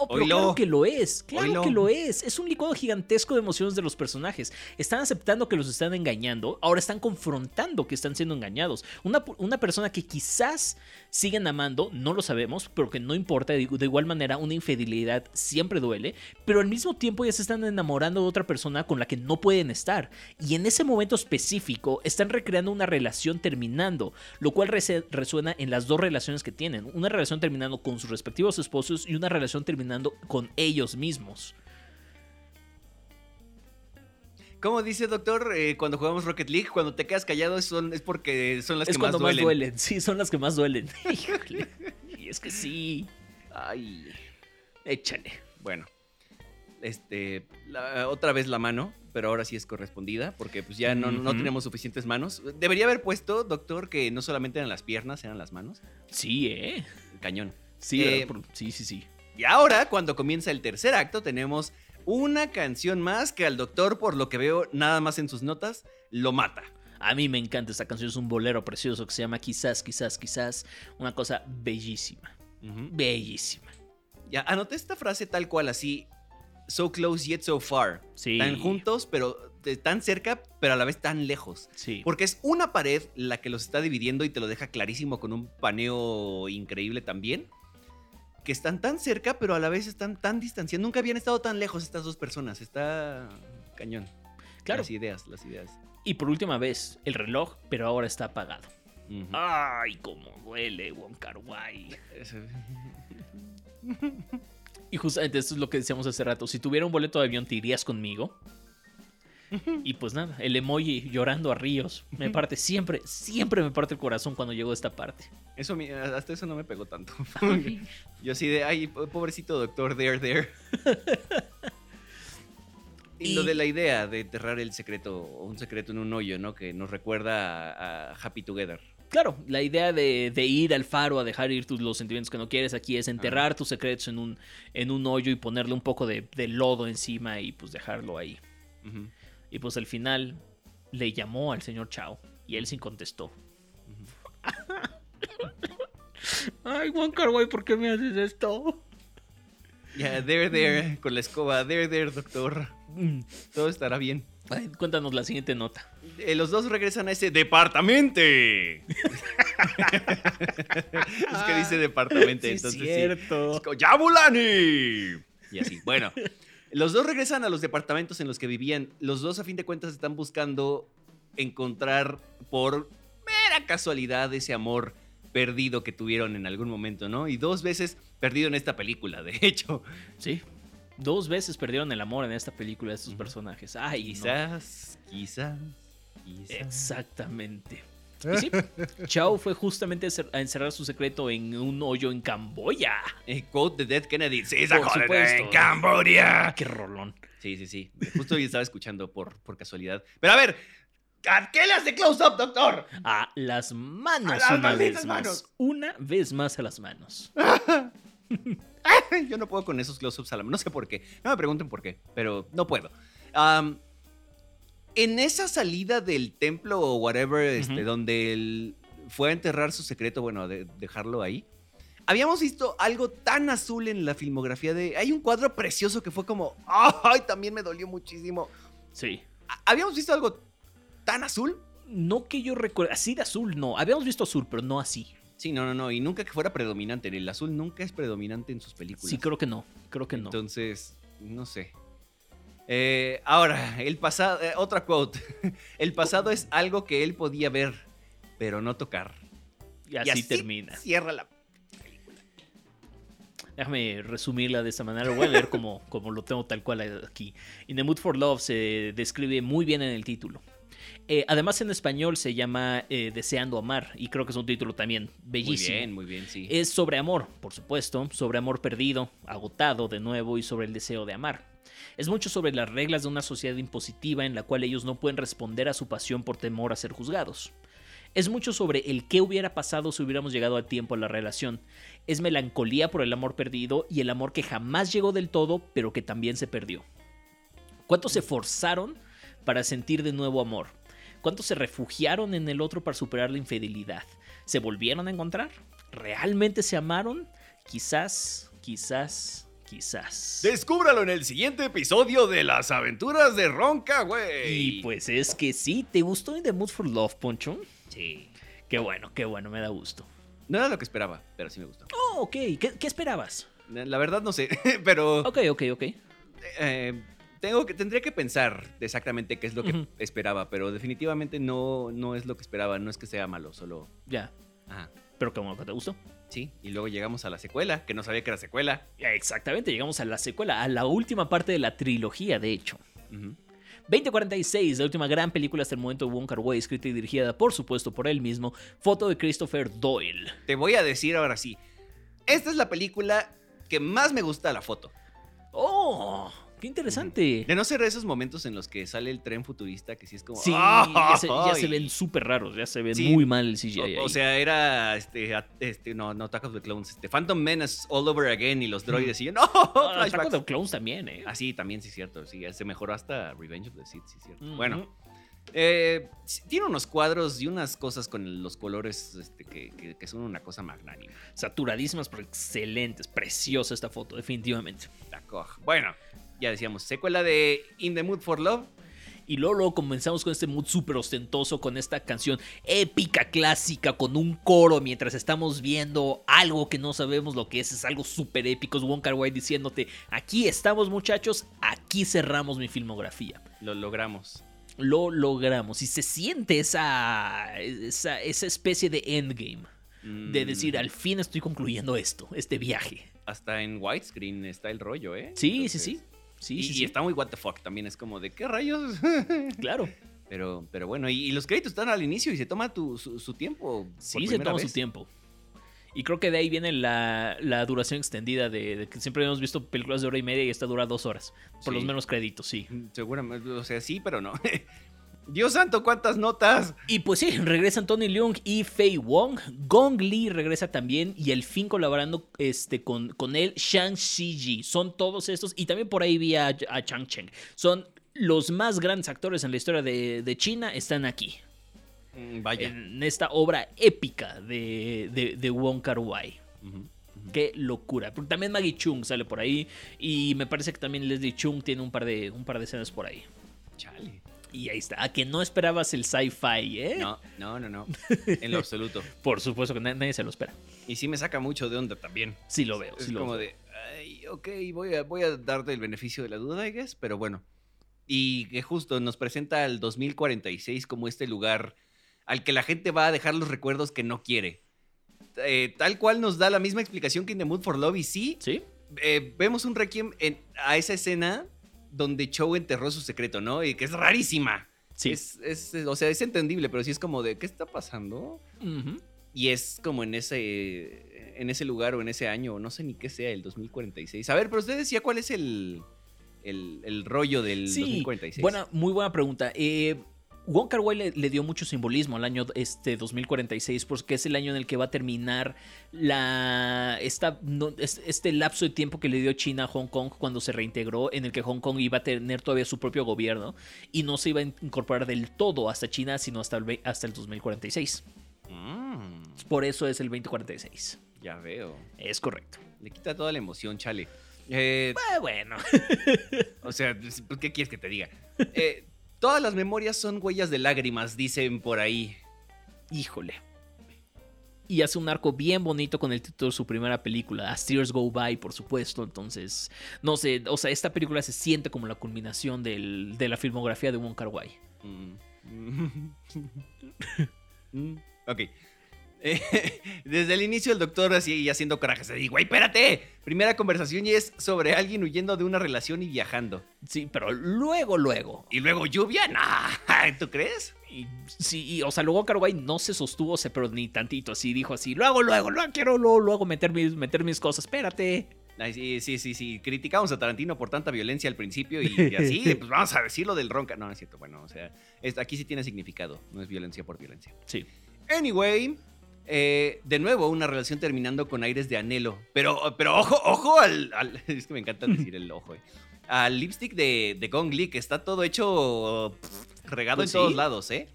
Pero claro que lo es, claro que lo es. Es un licuado gigantesco de emociones de los personajes. Están aceptando que los están engañando, ahora están confrontando que están siendo engañados. Una, una persona que quizás siguen amando, no lo sabemos, pero que no importa. De, de igual manera, una infidelidad siempre duele, pero al mismo tiempo ya se están enamorando de otra persona con la que no pueden estar. Y en ese momento específico están recreando una relación terminando, lo cual resuena en las dos relaciones que tienen. Una relación terminando con sus respectivos esposos y una relación terminando con ellos mismos. ¿Cómo dice, doctor, eh, cuando jugamos Rocket League, cuando te quedas callado es, son- es porque son las es que cuando más más duelen? duelen. Sí, son las que más duelen. [laughs] Híjole. Y es que sí. Ay. Échale. Bueno, este, la- otra vez la mano, pero ahora sí es correspondida, porque pues ya no, no tenemos suficientes manos. Debería haber puesto, doctor, que no solamente eran las piernas, eran las manos. Sí, ¿eh? Cañón. Sí, Eh, por- sí, sí, sí. Y ahora, cuando comienza el tercer acto, tenemos una canción más que al doctor, por lo que veo nada más en sus notas, lo mata. A mí me encanta esta canción, es un bolero precioso que se llama Quizás, quizás, quizás. Una cosa bellísima. Bellísima. Ya, anoté esta frase tal cual así. So close yet so far. Sí. Tan juntos, pero eh, tan cerca, pero a la vez tan lejos. Sí. Porque es una pared la que los está dividiendo y te lo deja clarísimo con un paneo increíble también. Que están tan cerca, pero a la vez están tan distanciados. Nunca habían estado tan lejos estas dos personas. Está cañón. Claro. Las ideas, las ideas. Y por última vez, el reloj, pero ahora está apagado. Ay, cómo duele, Wong Kar Wai. Y justamente esto es lo que decíamos hace rato. Si tuviera un boleto de avión, ¿te irías conmigo? [laughs] Y pues nada, el emoji llorando a ríos. Me [laughs] parte siempre, siempre me parte el corazón cuando llegó a esta parte. Eso, hasta eso no me pegó tanto. [laughs] Yo así de, ay, po- pobrecito doctor, there, there. y, lo de la idea de enterrar el secreto, un secreto en un hoyo, ¿no? Que nos recuerda a, a Happy Together. Claro, la idea de, de ir al faro a dejar ir tus, los sentimientos que no quieres aquí es enterrar tus secretos en un, en un hoyo y ponerle un poco de, de lodo encima y pues dejarlo ahí. Ujú. Y pues al final le llamó al señor Chao y él sí contestó. [laughs] Ay, Juan Carguay, ¿por qué me haces esto? Ya, there, there, con la escoba, there, there, doctor. Mm. Todo estará bien. Ay, cuéntanos la siguiente nota. Eh, los dos regresan a ese departamento. [laughs] es que dice departamento, Sí, entonces sí. cierto. Es como, ¡Yabulani! Y así, bueno. Los dos regresan a los departamentos en los que vivían. Los dos, a fin de cuentas, están buscando encontrar por mera casualidad ese amor perdido que tuvieron en algún momento, ¿no? Y dos veces perdido en esta película, de [laughs] hecho. Sí. Dos veces perdieron el amor en esta película de estos personajes. Ay, no. Quizás, quizás, quizás. Exactamente. Y sí, [laughs] Chao fue justamente a encer- a encerrar su secreto en un hoyo en Camboya. Eh, quote de Dead Kennedy. Sí, esa joder, supuesto. en Camboya. Ah, qué rolón. Sí, sí, sí. Justo hoy estaba escuchando por, por casualidad. Pero a ver, ¿a qué le hace close-up, doctor? A las manos A las una vez manos. más. Una vez más a las manos. [laughs] Yo no puedo con esos close-ups a la mano. No sé por qué. No me pregunten por qué, pero no puedo. Am, en esa salida del templo o whatever, este, donde él fue a enterrar su secreto, bueno, de dejarlo ahí. Habíamos visto algo tan azul en la filmografía de. Hay un cuadro precioso que fue como. ¡Ay! También me dolió muchísimo. Sí. ¿Ha- ¿Habíamos visto algo tan azul? No que yo recuerde. Así de azul, no. Habíamos visto azul, pero no así. Sí, no, no, no. Y nunca que fuera predominante. El azul nunca es predominante en sus películas. Sí, creo que no. Creo que no. Entonces, no sé. Eh, ahora, [laughs] el pasado, eh, otra quote. [laughs] El pasado es algo que él podía ver, pero no tocar. y así, termina. Cierra la. Déjame resumirla de esta manera. Lo voy a leer como, [laughs] como lo tengo tal cual aquí. In the Mood for Love se describe muy bien en el título. Eh, además, en español se llama eh, Deseando Amar. Y creo que es un título también Muy bellísimo. bien, muy bien, sí. Es sobre amor, por supuesto, sobre amor perdido, agotado de nuevo y sobre el deseo de amar. Es mucho sobre las reglas de una sociedad impositiva en la cual ellos no pueden responder a su pasión por temor a ser juzgados. Es mucho sobre el qué hubiera pasado si hubiéramos llegado a tiempo a la relación. Es melancolía por el amor perdido y el amor que jamás llegó del todo, pero que también se perdió. ¿Cuántos se forzaron para sentir de nuevo amor? ¿Cuántos se refugiaron en el otro para superar la infidelidad? ¿Se volvieron a encontrar? ¿Realmente se amaron? Quizás, quizás, quizás. Descúbralo en el siguiente episodio de las aventuras de Ronca, güey. Y pues es que sí, ¿te gustó In the Mood for Love, Poncho? Sí. Qué bueno, qué bueno, me da gusto. No era lo que esperaba, pero sí me gustó. Oh, ok, ¿qué, qué esperabas? La verdad no sé, [laughs] pero Ok, ok, ok. eh, tengo que, tendría que pensar exactamente qué es lo que esperaba, pero definitivamente no, no es lo que esperaba. No es que sea malo, solo. Ya, Ajá. Pero qué bueno que te gustó. Sí, y luego llegamos a la secuela, que no sabía que era secuela. Exactamente, llegamos a la secuela, a la última parte de la trilogía, de hecho. Ujú. 2046, la última gran película hasta el momento de Wong Kar Wai, escrita y dirigida por supuesto por él mismo, foto de Christopher Doyle. Te voy a decir ahora sí. Esta es la película que más me gusta la foto. ¡Oh! ¡Qué interesante! De no ser esos momentos en los que sale el tren futurista, que sí es como. Sí, ya se, ya se ¡ay! ven súper raros, ya se ven Sí. muy mal el CGI. ahí. O, sea, era este, este, no, no Attack of the Clones, este, Phantom Menace all over again y los droides y yo, no, Ah, Attack of the Clones también, ¿eh? Ah, sí, también sí es cierto, sí, se mejoró hasta Revenge of the Sith, sí es cierto. Bueno, eh, tiene unos cuadros y unas cosas con los colores este, que, que- que son una cosa magnánima. Saturadísimas, pero excelentes. Preciosa esta foto, definitivamente. D'accord. Bueno, ya decíamos, secuela de In the Mood for Love. Y luego, luego comenzamos con este mood súper ostentoso, con esta canción épica, clásica, con un coro mientras estamos viendo algo que no sabemos lo que es. Es algo súper épico. Es Wong Kar Wai diciéndote, aquí estamos muchachos, aquí cerramos mi filmografía. Lo logramos. Lo logramos y se siente esa, esa, esa especie de endgame. De Mm, decir, al fin estoy concluyendo esto, este viaje. Hasta en widescreen está el rollo, ¿eh? Sí, sí, sí. Sí, y, sí, y sí. está muy what the fuck también. Es como de qué rayos. [laughs] Claro. pero, pero bueno, y, y los créditos están al inicio y se toma tu- su, su tiempo. Sí, se toma su tiempo. Y creo que de ahí viene la, la duración extendida de, de que siempre hemos visto películas de hora y media y esta dura dos horas. Por Sí. los menos créditos, sí. Mm, Seguramente, o sea, sí, pero no. [laughs] Dios santo, cuántas notas. Y pues sí, regresan Tony Leung y Fei Wong. Gong Li regresa también y al fin colaborando este, con, con él, Shang Xiji. Son todos estos. Y también por ahí vi a, a Chang Cheng. Son los más grandes actores en la historia de, de China. Están aquí. Mm, Vaya. En esta obra épica de, de, de Wong Kar Wai. Qué locura. Porque también Maggie Chung sale por ahí. Y me parece que también Leslie Chung tiene un par de, un par de escenas por ahí. Chale. Y ahí está. A que no esperabas el sci-fi, ¿eh? No, no, no, no. [laughs] En lo absoluto. Por supuesto que na- nadie se lo espera. Y sí me saca mucho de onda también. Sí lo veo, Es sí lo como veo. de, ay, ok, voy a, voy a darte el beneficio de la duda, I guess, pero bueno. Y que justo nos presenta al 2046 como este lugar al que la gente va a dejar los recuerdos que no quiere. Eh, tal cual nos da la misma explicación que In the Mood for Love y sí, ¿Sí? eh, vemos un requiem en- a esa escena donde Chow enterró su secreto, ¿no? Y que es rarísima. Sí. Es, es- o sea, es entendible, pero sí es como de, ¿qué está pasando? Y es como en ese, en ese lugar o en ese año, no sé ni qué sea, el 2046. A ver, pero usted decía cuál es el, el, el rollo del Sí, 2046. buena, muy buena pregunta. Eh, Wong Kar Wai le, le dio mucho simbolismo al año este 2046 porque es el año en el que va a terminar la esta, no, este lapso de tiempo que le dio China a Hong Kong cuando se reintegró, en el que Hong Kong iba a tener todavía su propio gobierno y no se iba a incorporar del todo hasta China, sino hasta el, hasta el 2046. Mm, Por eso es el 2046. ya veo. Es correcto. Le quita toda la emoción, chale. Eh, Ah, bueno. [laughs] o sea, pues, ¿qué quieres que te diga? [laughs] Eh, todas las memorias son huellas de lágrimas, dicen por ahí. Híjole. Y hace un arco bien bonito con el título de su primera película, As Tears Go By, por supuesto. Entonces, no sé, o sea, esta película se siente como la culminación del- de la filmografía de Wong Kar Wai. Mm. [laughs] Mm, ok. Eh, [laughs] desde el inicio el doctor así haciendo corajes. Así, güey, espérate. Primera conversación y es sobre alguien huyendo de una relación y viajando. Sí, pero luego, luego. Y luego lluvia, nah. [laughs] ¿Tú crees? Y, sí, y, o sea, luego Wai no se sostuvo, se, pero ni tantito. Así dijo así, luego, luego, luego quiero luego, luego meter mis, meter mis cosas, espérate. Ay, sí, sí, sí, sí. Criticamos a Tarantino por tanta violencia al principio y, y [laughs] así, pues vamos a decirlo del ronca. No, no es cierto. Bueno, o sea, es- aquí sí tiene significado. No es violencia por violencia. Sí. Anyway, eh, de nuevo una relación terminando con aires de anhelo. Pero, pero ojo, ojo al, al- [laughs] Es que me encanta decir el ojo. eh. Al lipstick de, de Gong Li, que está todo hecho pff, regado Pues en todos lados, ¿eh?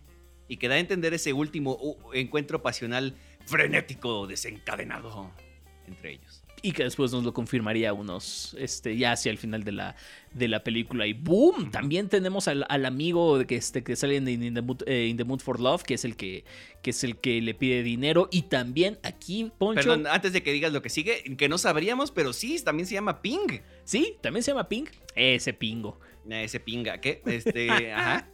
Y que da a entender ese último uh, encuentro pasional frenético, desencadenado entre ellos. Y que después nos lo confirmaría unos, este, ya hacia el final de la, de la película. Y boom, también tenemos al, al amigo de que, este, que sale en In the, Mood, eh, In the Mood for Love, que es el que, que es el que le pide dinero. Y también aquí, Poncho. Perdón, antes de que digas lo que sigue, que no sabríamos, pero sí, también se llama Ping. Sí, también se llama Pink. Ese pingo. Ese pinga, ¿qué? Este, [laughs] ajá.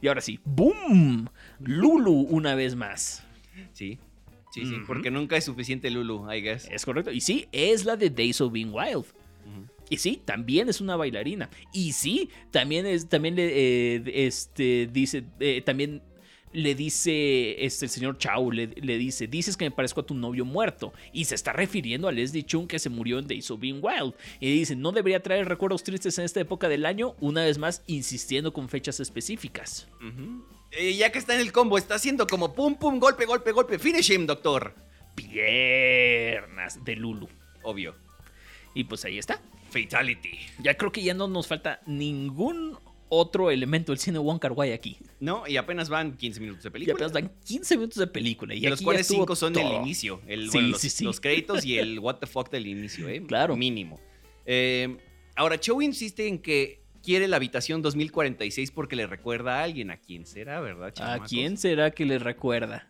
Y ahora sí, boom. Lulu una vez más. Sí, sí, sí, Ujú. porque nunca es suficiente Lulu, I guess. Es correcto. Y sí, es la de Days of Being Wild. Y sí, también es una bailarina. Y sí, también es, también le, eh, este, dice, eh, también le dice, este, el señor Chao, le, le dice, dices que me parezco a tu novio muerto. Y se está refiriendo a Leslie Chung que se murió en Days of Being Wild. Y dice, no debería traer recuerdos tristes en esta época del año, una vez más insistiendo con fechas específicas. Ujú. Eh, ya que está en el combo, está haciendo como pum, pum, golpe, golpe, golpe. Finish him, doctor. Piernas de Lulu. Obvio. Y pues ahí está. Fatality. Ya creo que ya no nos falta ningún otro elemento del cine Wong Kar Wai aquí. No, y apenas van 15 minutos de Y película. apenas dan 15 minutos de película. Y de los cuales estuvo 5 son el inicio. El, Sí, bueno, los, sí, sí. los créditos y el [laughs] what the fuck del inicio, ¿eh? Claro. Mínimo. Eh, ahora, Chow insiste en que quiere la habitación 2046 porque le recuerda a alguien. ¿A quién será, verdad, ¿A chamacos? quién será que le recuerda?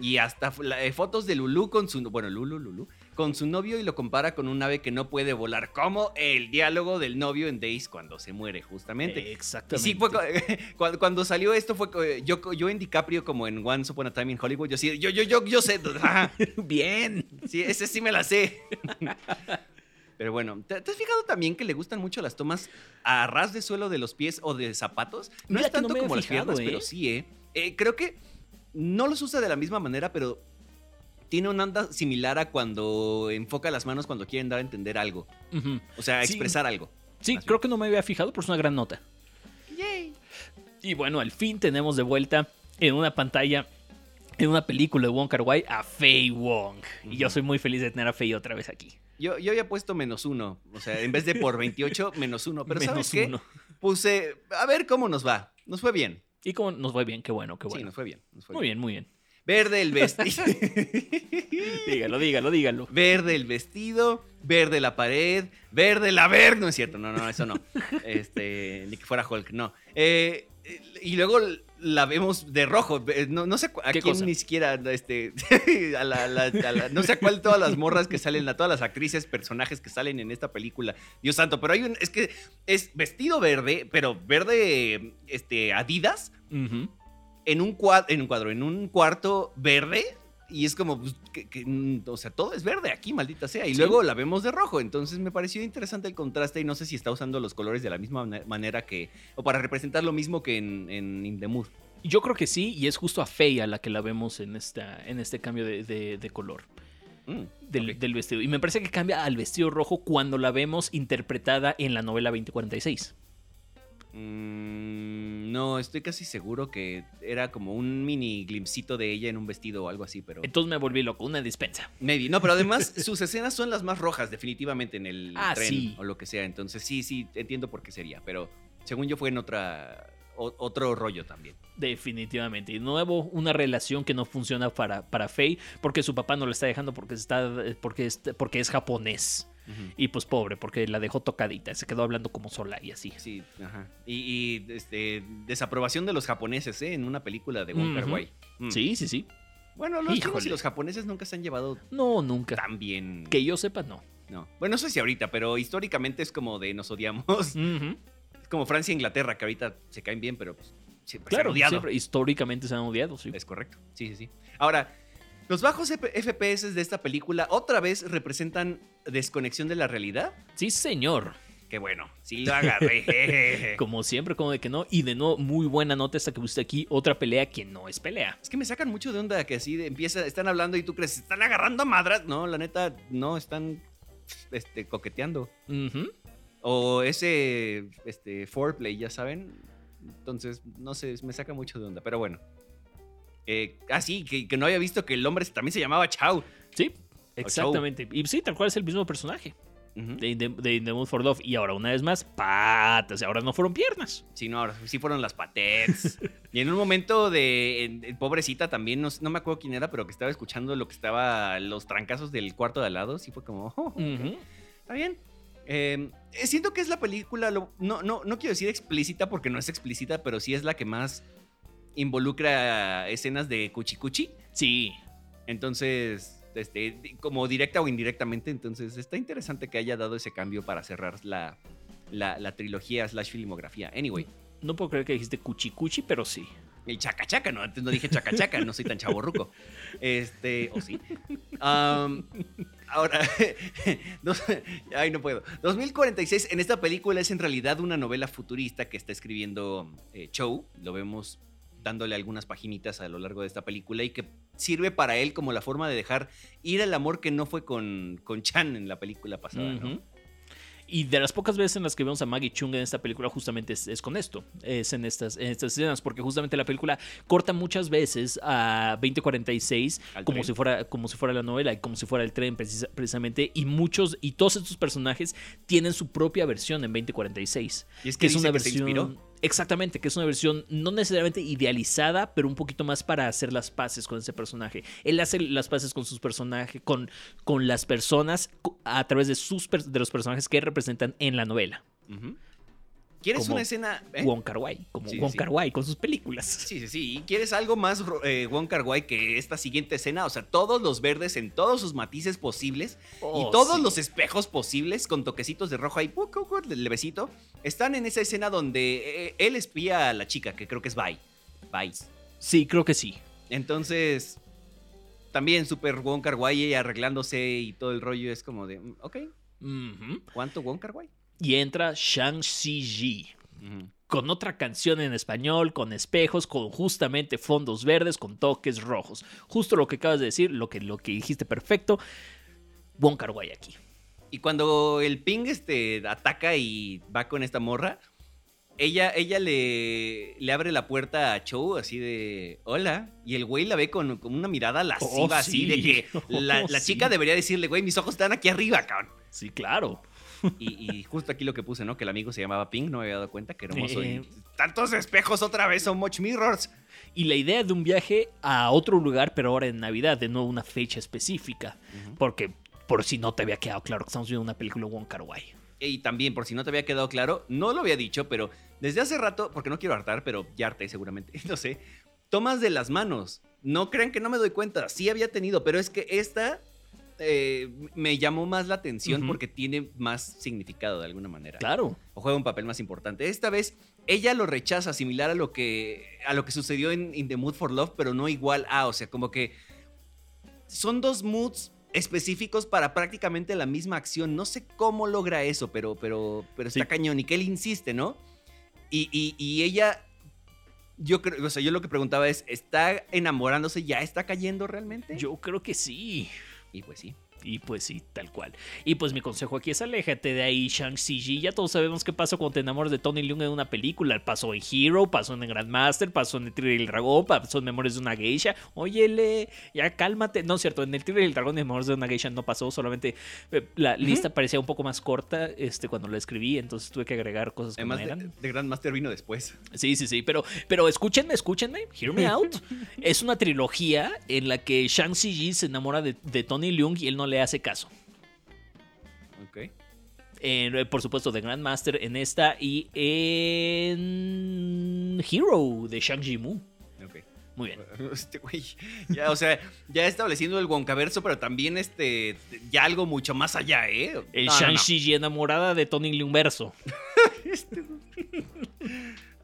Y hasta la- eh, fotos de Lulu con su bueno, Lulu, Lulu, con su novio y lo compara con un ave que no puede volar, como el diálogo del novio en Days cuando se muere, justamente. Y Exactamente. sí, fue cu- [laughs] cuando, cuando salió esto fue cu- yo, yo en DiCaprio como en Once Upon a Time in Hollywood, yo sí, yo, yo, yo, yo sé, [laughs] Bien. sí, ese sí me la sé. [laughs] Pero bueno, ¿te, te has fijado también que le gustan mucho las tomas a ras de suelo de los pies o de zapatos? No Mira es no tanto como las fijado, piernas, ¿eh? pero sí, ¿eh? Eh, Creo que no los usa de la misma manera, pero tiene una onda similar a cuando enfoca las manos cuando quieren dar a entender algo. O sea, Sí. expresar algo. Sí, creo que no me había fijado, pero es una gran nota. Y bueno, al fin tenemos de vuelta en una pantalla, en una película de Wong Kar Wai, a Fei Wong. Y yo soy muy feliz de tener a Fei otra vez aquí. Yo, yo había puesto menos uno. O sea, en vez de por [laughs] 28, menos uno. Pero Menos ¿sabes qué? uno. Puse, a ver cómo nos va. Nos fue bien. Y como nos fue bien, qué bueno, qué Sí, bueno. nos fue bien. nos fue muy bien, muy bien. Verde el vestido. [laughs] [laughs] Dígalo, dígalo, dígalo. verde el vestido, verde la pared, verde la verga. No es cierto, no, no, eso no. Este, ni que fuera Hulk, no. Eh, y luego la vemos de rojo. Eh, No, no sé a ¿Qué quién cosa? ni siquiera, este, [laughs] a la- la- a la- no sé a cuál todas las morras que salen, a todas las actrices, personajes que salen en esta película. Dios santo, pero hay un, es que es vestido verde, pero verde, este, Adidas en un, cuadro, en un cuadro, en un cuarto verde. Y es como, pues, que- que, mm, o sea, todo es verde aquí, maldita sea. Y Sí. luego la vemos de rojo. Entonces me pareció interesante el contraste y no sé si está usando los colores de la misma mane- manera que, o para representar lo mismo que en, en In the Mood. Yo creo que sí, y es justo a Fei a la que la vemos en, esta, en este cambio de, de- de color Mm, del, del vestido. Y me parece que cambia al vestido rojo cuando la vemos interpretada en la novela 2046. Mm, no, estoy casi seguro que era como un mini glimpsito de ella en un vestido o algo así, pero... Entonces me volví loco, una dispensa. Maybe. No, pero además [laughs] sus escenas son las más rojas, definitivamente, en el Ah, tren sí. o lo que sea. Entonces sí, sí, entiendo por qué sería. Pero según yo fue en otra... o- otro rollo también. Definitivamente. Y de nuevo, una relación que no funciona para, para Faye porque su papá no la está dejando porque, está, porque, es, porque es japonés. Y pues pobre, porque la dejó tocadita. Se quedó hablando como sola y así. Sí, ajá. Y, y, este, desaprobación de los japoneses, ¿eh? En una película de Wong Ujú. Wai. Mm. Sí, sí, sí. Bueno, los chinos y los japoneses nunca se han llevado No, nunca. tan bien. Que yo sepa, no. No. Bueno, no sé si ahorita, pero históricamente es como de nos odiamos. Es como Francia e Inglaterra, que ahorita se caen bien, pero pues, siempre se han Claro, odiado. siempre, históricamente se han odiado, sí. Es correcto. Sí, sí, sí. Ahora, los bajos FPS de esta película otra vez representan desconexión de la realidad. Sí, señor. Que bueno, sí lo agarré. [laughs] Como siempre, como de que no. Y de nuevo, muy buena nota esta que puse aquí. Otra pelea que no es pelea. Es que me sacan mucho de onda que así de- empieza, están hablando y tú crees, están agarrando a madras. No, la neta, no, están este, coqueteando. O ese este, foreplay, ya saben. Entonces, no sé, me saca mucho de onda. Pero bueno. Eh, ah, sí, que, que no había visto que el hombre también se llamaba Chao. Sí, exactamente. Y sí, tal cual es el mismo personaje de, de the Mood for Love. Y ahora, una vez más, patas. Ahora no fueron piernas. Sí, no, ahora sí fueron las patets. [laughs] y en un momento de. en- en pobrecita también, no, no me acuerdo quién era, pero que estaba escuchando lo que estaba. Los trancazos del cuarto de al lado. Sí fue como. "Oh. Está bien. Eh, eh, siento que es la película. lo- no, no, no quiero decir explícita porque no es explícita, pero sí es la que más involucra escenas de cuchi cuchi. Sí. Entonces, este, como directa o indirectamente, entonces está interesante que haya dado ese cambio para cerrar la, la, la trilogía slash filmografía. Anyway. No puedo creer que dijiste cuchi cuchi, pero sí. El chaca chaca, no, antes no dije chaca chaca, no soy tan chaborruco. Este, o sí. Ahora, [laughs] dos- ay, no puedo. 2046, en esta película es en realidad una novela futurista que está escribiendo eh, Chow. Lo vemos dándole algunas paginitas a lo largo de esta película y que sirve para él como la forma de dejar ir el amor que no fue con, con Chan en la película pasada, ¿no? Y de las pocas veces en las que vemos a Maggie Chung en esta película, justamente es, es con esto, es en estas, en estas escenas, porque justamente la película corta muchas veces a 2046 Al como tren. si, fuera, como si fuera la novela y como si fuera el tren precisa- precisamente, y muchos, y todos estos personajes tienen su propia versión en 2046. Y es que, que es una que se versión... inspiró. Exactamente, que es una versión no necesariamente idealizada, pero un poquito más para hacer las paces con ese personaje. Él hace las paces con sus personajes, con, con las personas a través de, sus, de los personajes que representan en la novela. ¿Quieres Como una escena? eh? Wong Kar Wai, como Sí, Wong sí. Kar Wai con sus películas. Sí, sí, sí. ¿Y quieres algo más eh, Wong Kar Wai que esta siguiente escena? O sea, todos los verdes en todos sus matices posibles Oh, y todos sí. los espejos posibles con toquecitos de rojo ahí, levecito, están en esa escena donde eh, él espía a la chica, que creo que es Bai. Bai. Sí, creo que sí. Entonces, también super Wong Kar Wai arreglándose y todo el rollo es como de, mm, ok. ¿Cuánto Wong Kar Wai? Y entra Shang Ji con otra canción en español, con espejos, con justamente fondos verdes, con toques rojos. Justo lo que acabas de decir, lo que, lo que dijiste perfecto. Wong Kar Wai aquí. Y cuando el ping este, ataca y va con esta morra, ella, ella le, le abre la puerta a Chow así de hola. Y el güey la ve con, con una mirada lasciva Oh, así sí. de que [laughs] la, Oh, la sí. chica debería decirle, güey, mis ojos están aquí arriba, cabrón. Sí, claro. Y, y justo aquí lo que puse, ¿no? Que el amigo se llamaba Ping, no me había dado cuenta que hermoso. Eh. y tantos espejos otra vez, son much mirrors. Y la idea de un viaje a otro lugar, pero ahora en Navidad, de no una fecha específica. Porque, por si no te había quedado claro que estamos viendo una película Wong Kar Wai. Y también, por si no te había quedado claro, no lo había dicho, pero desde hace rato, porque no quiero hartar, pero ya harté seguramente, [laughs] no sé, tomas de las manos. No crean que no me doy cuenta, sí había tenido, pero es que esta eh, me llamó más la atención porque tiene más significado de alguna manera. Claro. O juega un papel más importante. Esta vez ella lo rechaza, similar a lo que, a lo que sucedió en In the Mood for Love, pero no igual a, o sea, como que son dos moods específicos para prácticamente la misma acción. No sé cómo logra eso, pero, pero, pero está Sí. cañón. Y que él insiste, ¿no? Y, y- y ella, yo creo, o sea, yo lo que preguntaba es, ¿está enamorándose? ¿Ya está cayendo realmente? Yo creo que sí. Y pues sí. Y pues sí, tal cual. Y pues mi consejo aquí es aléjate de ahí, Shang-Chi. Ya todos sabemos qué pasa cuando te enamoras de Tony Leung en una película. Pasó en Hero, pasó en Grandmaster, pasó en el Tigre y el Dragón, pasó en Memorias de una Geisha. Óyele, ya cálmate. No es cierto, en el Tigre y el Dragón y Memorias de una Geisha no pasó, solamente eh, la lista parecía un poco más corta este, cuando la escribí, entonces tuve que agregar cosas que no Además, de, eran. de Grandmaster vino después. Sí, sí, sí, pero, pero escúchenme, escúchenme, hear me out. [laughs] es una trilogía en la que Shang-Chi se enamora de, de Tony Leung y él no le hace caso. Ok. Eh, por supuesto, de Grandmaster en esta y en Hero de Shang-Chi Mu. Ok. Muy bien. [laughs] Este güey, ya, o sea, ya estableciendo el Wonkaverso, pero también este, ya algo mucho más allá, ¿eh? El No, no, no. Shang-Chi enamorada de Tony Leung verso. [laughs]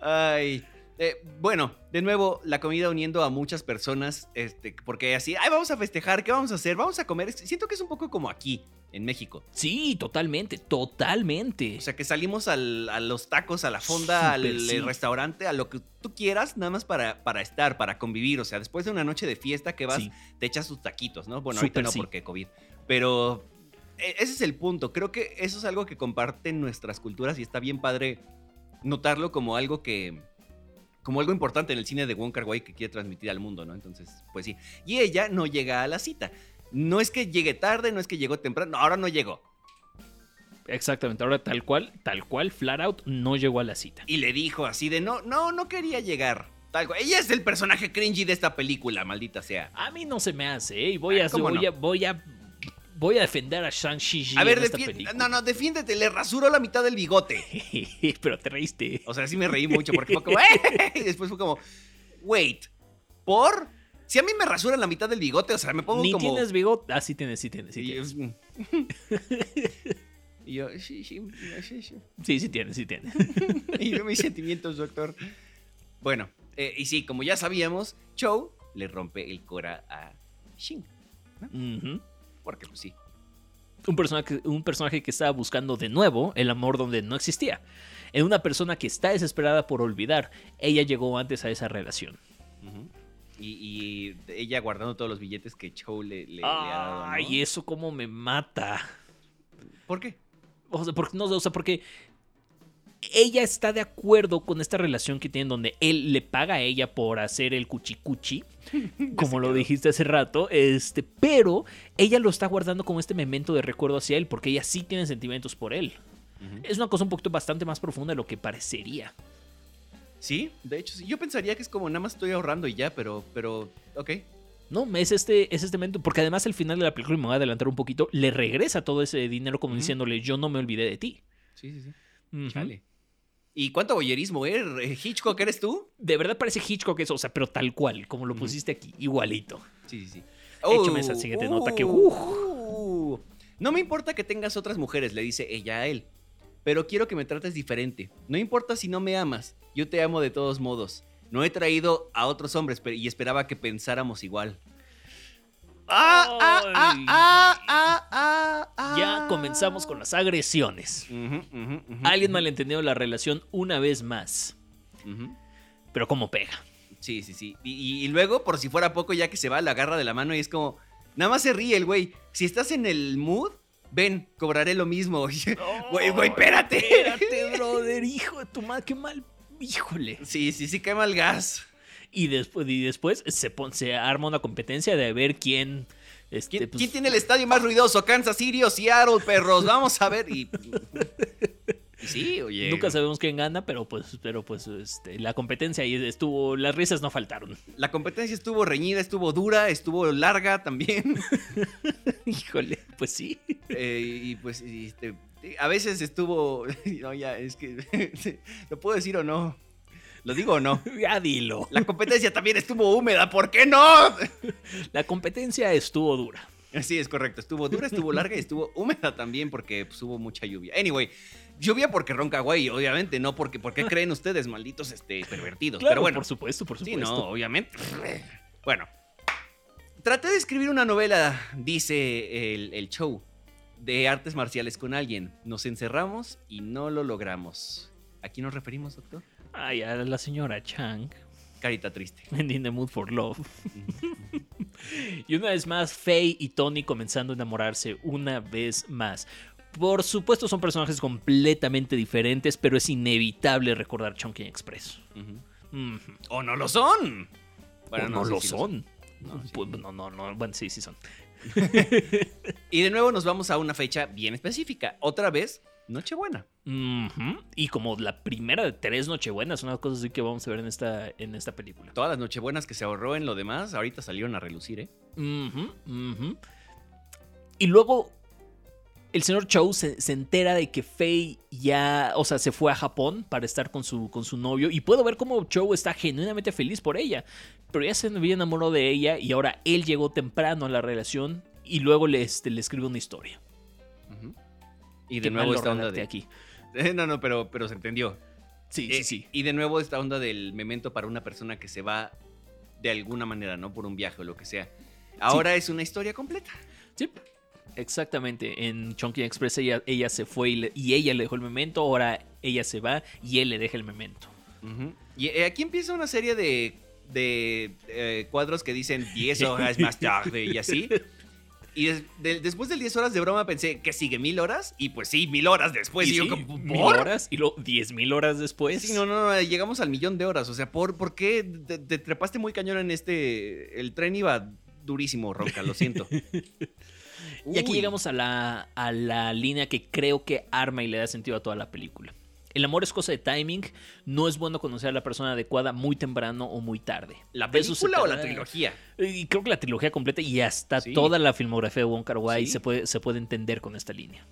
Ay. Eh, bueno, de nuevo, la comida uniendo a muchas personas, este, porque así, ay, vamos a festejar, ¿qué vamos a hacer? Vamos a comer. Siento que es un poco como aquí, en México. Sí, totalmente, totalmente. O sea, que salimos al- a los tacos, a la fonda, al sí. restaurante, a lo que tú quieras, nada más para, para estar, para convivir. O sea, después de una noche de fiesta que vas, Sí. te echas tus taquitos, ¿no? Bueno, ahorita no sí. porque COVID. Pero e- ese es el punto. Creo que eso es algo que comparten nuestras culturas y está bien padre notarlo como algo que. Como algo importante en el cine de Wong Kar Wai que quiere transmitir al mundo, ¿no? Entonces, pues sí. Y ella no llega a la cita. No es que llegue tarde, no es que llegó temprano, no, ahora no llegó. Exactamente, ahora tal cual, tal cual, flat out, no llegó a la cita. Y le dijo así de no, no, no quería llegar. Tal cual. Ella es el personaje cringy de esta película, maldita sea. A mí no se me hace, ¿eh? Y voy a, Ah, ¿cómo voy, no? a, voy a voy a defender a Shang-Chi A ver, en esta película. no, no, defiéndete, le rasuró la mitad del bigote. [laughs] Pero te reíste. O sea, sí me reí mucho porque fue como, "¡Eh!", y después fue como, wait, ¿por? Si a mí me rasuran la mitad del bigote, o sea, me pongo Ni como... tienes bigote. Ah, sí tienes, sí tienes, sí y yo, tienes. [laughs] y yo, sí, sí, sí, sí. Sí, sí tienes, sí tienes. [laughs] Y yo, mis sentimientos, doctor. Bueno, eh, y sí, como ya sabíamos, Chow le rompe el cora a Shin. Ujú. Porque, pues sí. un, personaje, un personaje que estaba buscando de nuevo el amor donde no existía. En una persona que está desesperada por olvidar, ella llegó antes a esa relación. Y, y ella guardando todos los billetes que Chow le, le- le ha dado. ¿no? Ay, eso como me mata. ¿Por qué? O sea, porque, no, o sea, porque ella está de acuerdo con esta relación que tienen donde él le paga a ella por hacer el cuchicuchi, [laughs] como lo dijiste hace rato, este, pero ella lo está guardando como este memento de recuerdo hacia él, porque ella sí tiene sentimientos por él. Es una cosa un poquito bastante más profunda de lo que parecería. Sí, de hecho, sí. Yo pensaría que es como nada más estoy ahorrando y ya, pero, pero, ok. No, es este, es este momento, porque además al final de la película, y me voy a adelantar un poquito, le regresa todo ese dinero como diciéndole, yo no me olvidé de ti. Sí, sí, sí. Chale. ¿Y cuánto boyerismo, eh? ¿Hitchcock eres tú? De verdad parece Hitchcock eso, o sea, pero tal cual, como lo pusiste aquí, igualito. Sí, sí, sí. Échame esa siguiente nota que, uh, No me importa que tengas otras mujeres, le dice ella a él. Pero quiero que me trates diferente. No importa si no me amas, yo te amo de todos modos. No he traído a otros hombres y esperaba que pensáramos igual. Ah, ah, ah, ah, ah, ah, ah. Ya comenzamos con las agresiones. Alguien malentendió la relación una vez más. Pero como pega. Sí, sí, sí. Y, y- y luego, por si fuera poco, ya que se va, la agarra de la mano y es como. Nada más se ríe el güey. Si estás en el mood, ven, cobraré lo mismo. [laughs] Güey, güey, espérate. Espérate, brother, hijo de tu madre, qué mal. Híjole. Sí, sí, sí, quema el gas. Y después, y después se, pon- se arma una competencia de ver quién. Este, ¿Quién, pues, quién tiene el estadio más ruidoso? Kansas City o Seattle, perros. Vamos a ver. Y, y sí, oye. Nunca sabemos quién gana, pero pues, pero pues este, la competencia ahí estuvo. Las risas no faltaron. La competencia estuvo reñida, estuvo dura, estuvo larga también. [laughs] Híjole, pues sí. Eh, y pues, este, a veces estuvo. [laughs] No, ya, es que. [laughs] ¿Lo puedo decir o no? ¿Lo digo o no? [laughs] Ya dilo. La competencia también estuvo húmeda, ¿por qué no? [laughs] La competencia estuvo dura. Sí, es correcto. Estuvo dura, estuvo larga y estuvo húmeda también porque pues, hubo mucha lluvia. Anyway, lluvia porque ronca güey, obviamente, no porque. ¿Por qué [laughs] creen ustedes, malditos este, pervertidos? Claro, Pero bueno. por supuesto, por Sí, supuesto. no, obviamente. Bueno, traté de escribir una novela, dice el, el show, de artes marciales con alguien. Nos encerramos y no lo logramos. ¿A quién nos referimos, doctor? Ay, a la señora Chang. Carita triste. [laughs] En In the Mood for Love. [laughs] y una vez más, Faye y Tony comenzando a enamorarse una vez más. Por supuesto son personajes completamente diferentes, pero es inevitable recordar Chunking Express. ¿O no lo son? O no, sé lo si son. No, sí. Pues, no, no, no. Bueno, sí, sí son. [laughs] Y de nuevo nos vamos a una fecha bien específica. Otra vez, Nochebuena. Y como la primera de tres Nochebuenas, una cosa así que vamos a ver en esta, en esta película. Todas las Nochebuenas que se ahorró en lo demás, ahorita salieron a relucir, ¿eh? Y luego el señor Chow se, se entera de que Faye ya, o sea, se fue a Japón para estar con su, con su novio. Y puedo ver cómo Chow está genuinamente feliz por ella. Pero ya se había enamorado de ella y ahora él llegó temprano a la relación y luego le, este, le escribe una historia. Y de nuevo lo esta onda de... aquí. [laughs] No, no, pero, pero se entendió. Sí, Eh, sí, sí. Y de nuevo esta onda del memento para una persona que se va de alguna manera, ¿no? Por un viaje o lo que sea. Ahora es una historia completa. Sí, exactamente. En Chunky Express ella, ella se fue y, le- y ella le dejó el memento. Ahora ella se va y él le deja el memento. Y eh, aquí empieza una serie de, de eh, cuadros que dicen 10 horas [laughs] más tarde y así. Y des- de- después del 10 horas de broma pensé, ¿que sigue mil horas? Y pues sí, mil horas después. y y yo como, mil horas y luego diez mil horas después. Sí, no, no, no, llegamos al millón de horas. O sea, ¿por, ¿por qué te, te trepaste muy cañón en este? El tren iba durísimo, Ronca, lo siento. [laughs] Y aquí Uy. llegamos a la, a la línea que creo que arma y le da sentido a toda la película. El amor es cosa de timing. No es bueno conocer a la persona adecuada muy temprano o muy tarde. ¿La película o la trilogía? Y creo que la trilogía completa y hasta Sí. toda la filmografía de Wong Kar Wai Sí. se, puede, se puede entender con esta línea.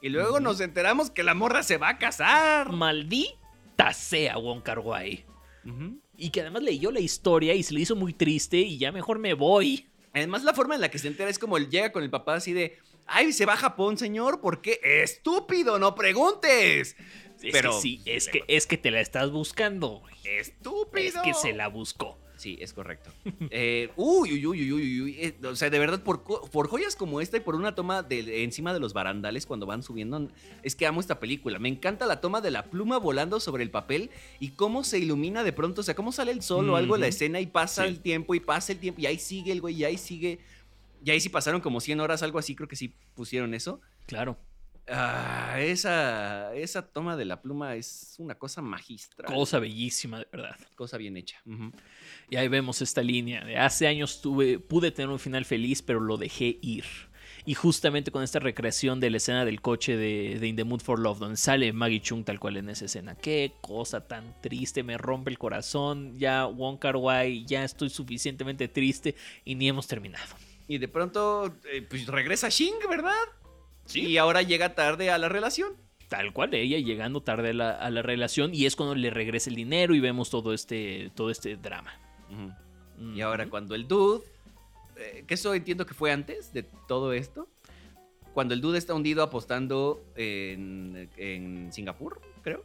Y luego nos enteramos que la morra se va a casar. Maldita sea Wong Kar Wai. Ujú. Y que además leyó la historia y se le hizo muy triste y ya mejor me voy. Además, la forma en la que se entera es como él llega con el papá así de, ay, se va a Japón, señor, ¿por qué? Estúpido, no preguntes. Es Pero- que sí, es que, es que te la estás buscando. Estúpido. Es que se la buscó. Sí, es correcto. [laughs] Eh, uy, uy, uy, uy, uy, uy, eh, o sea, de verdad, por, por joyas como esta y por una toma de, encima de los barandales cuando van subiendo, es que amo esta película. Me encanta la toma de la pluma volando sobre el papel y cómo se ilumina de pronto, o sea, cómo sale el sol o algo en la escena y pasa Sí. el tiempo y pasa el tiempo y ahí sigue el güey y ahí sigue. Y ahí sí pasaron como 100 horas, algo así, creo que sí pusieron eso. Claro. Ah, esa, esa toma de la pluma es una cosa magistral. Cosa bellísima, de verdad. Cosa bien hecha. Y ahí vemos esta línea. De hace años tuve, pude tener un final feliz, pero lo dejé ir. Y justamente con esta recreación de la escena del coche de, de In the Mood for Love, donde sale Maggie Chung tal cual en esa escena. Qué cosa tan triste, me rompe el corazón. Ya Wong Kar Wai, ya estoy suficientemente triste y ni hemos terminado. Y de pronto, eh, pues regresa Shing, ¿verdad? Y ahora llega tarde a la relación. Tal cual, ella llegando tarde a la, a la relación y es cuando le regresa el dinero y vemos todo este, todo este drama. Y ahora cuando el dude, eh, que eso entiendo que fue antes de todo esto, cuando el dude está hundido apostando en, en Singapur, creo,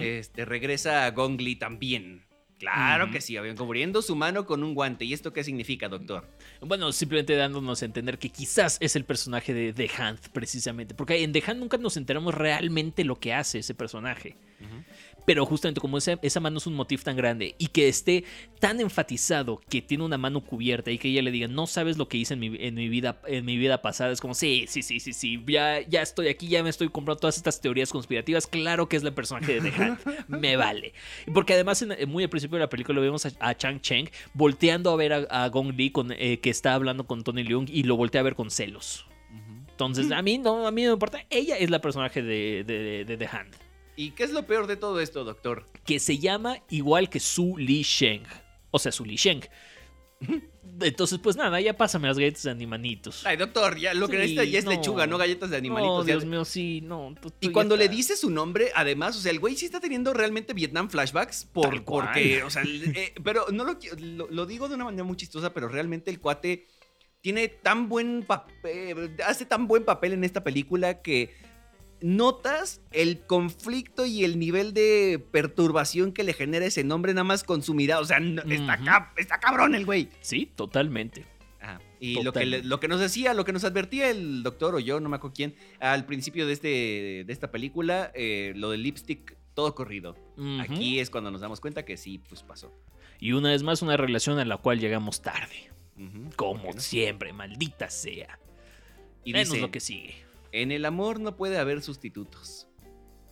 este, regresa a Gong Li también. Claro que sí, habían cubriendo su mano con un guante. ¿Y esto qué significa, doctor? Bueno, simplemente dándonos a entender que quizás es el personaje de The Hand, precisamente. Porque en The Hand nunca nos enteramos realmente lo que hace ese personaje. Pero justamente como esa, esa mano es un motif tan grande y que esté tan enfatizado que tiene una mano cubierta y que ella le diga, no sabes lo que hice en mi, en mi vida, en mi vida pasada, es como, sí, sí, sí, sí, sí, ya, ya estoy aquí, ya me estoy comprando todas estas teorías conspirativas, claro que es el personaje de The Hand, me vale. Porque además en- muy al principio de la película vemos a, a Chang Cheng volteando a ver a, a Gong Li con, eh, que está hablando con Tony Leung y lo voltea a ver con celos. Entonces, a mí no, a mí no me importa. Ella es la personaje de, de- de The Hand. ¿Y qué es lo peor de todo esto, doctor? Que se llama igual que Su Li Sheng. O sea, Su Li Sheng. Entonces, pues nada, ya pásame las galletas de animanitos. Ay, doctor, ya lo que Sí, necesita ya es no. lechuga, no galletas de animalitos. No, ya- Dios mío, sí, no. tú- tú Y cuando le dice su nombre, además, o sea, el güey sí está teniendo realmente Vietnam flashbacks por, porque, o sea, eh, pero no lo, lo, lo digo de una manera muy chistosa, pero realmente el cuate tiene tan buen papel, hace tan buen papel en esta película que notas el conflicto y el nivel de perturbación que le genera ese nombre nada más con su mirada, o sea, está, está cabrón el güey. Sí, totalmente. Ajá. Y lo que, lo que nos decía, lo que nos advertía el doctor o yo, no me acuerdo quién, al principio de, este, de esta película, eh, lo del lipstick, todo corrido. Aquí es cuando nos damos cuenta que sí, pues pasó. Y una vez más, una relación a la cual llegamos tarde. Como Bueno. siempre, maldita sea. Y Menos dice, lo que sigue. En el amor no puede haber sustitutos.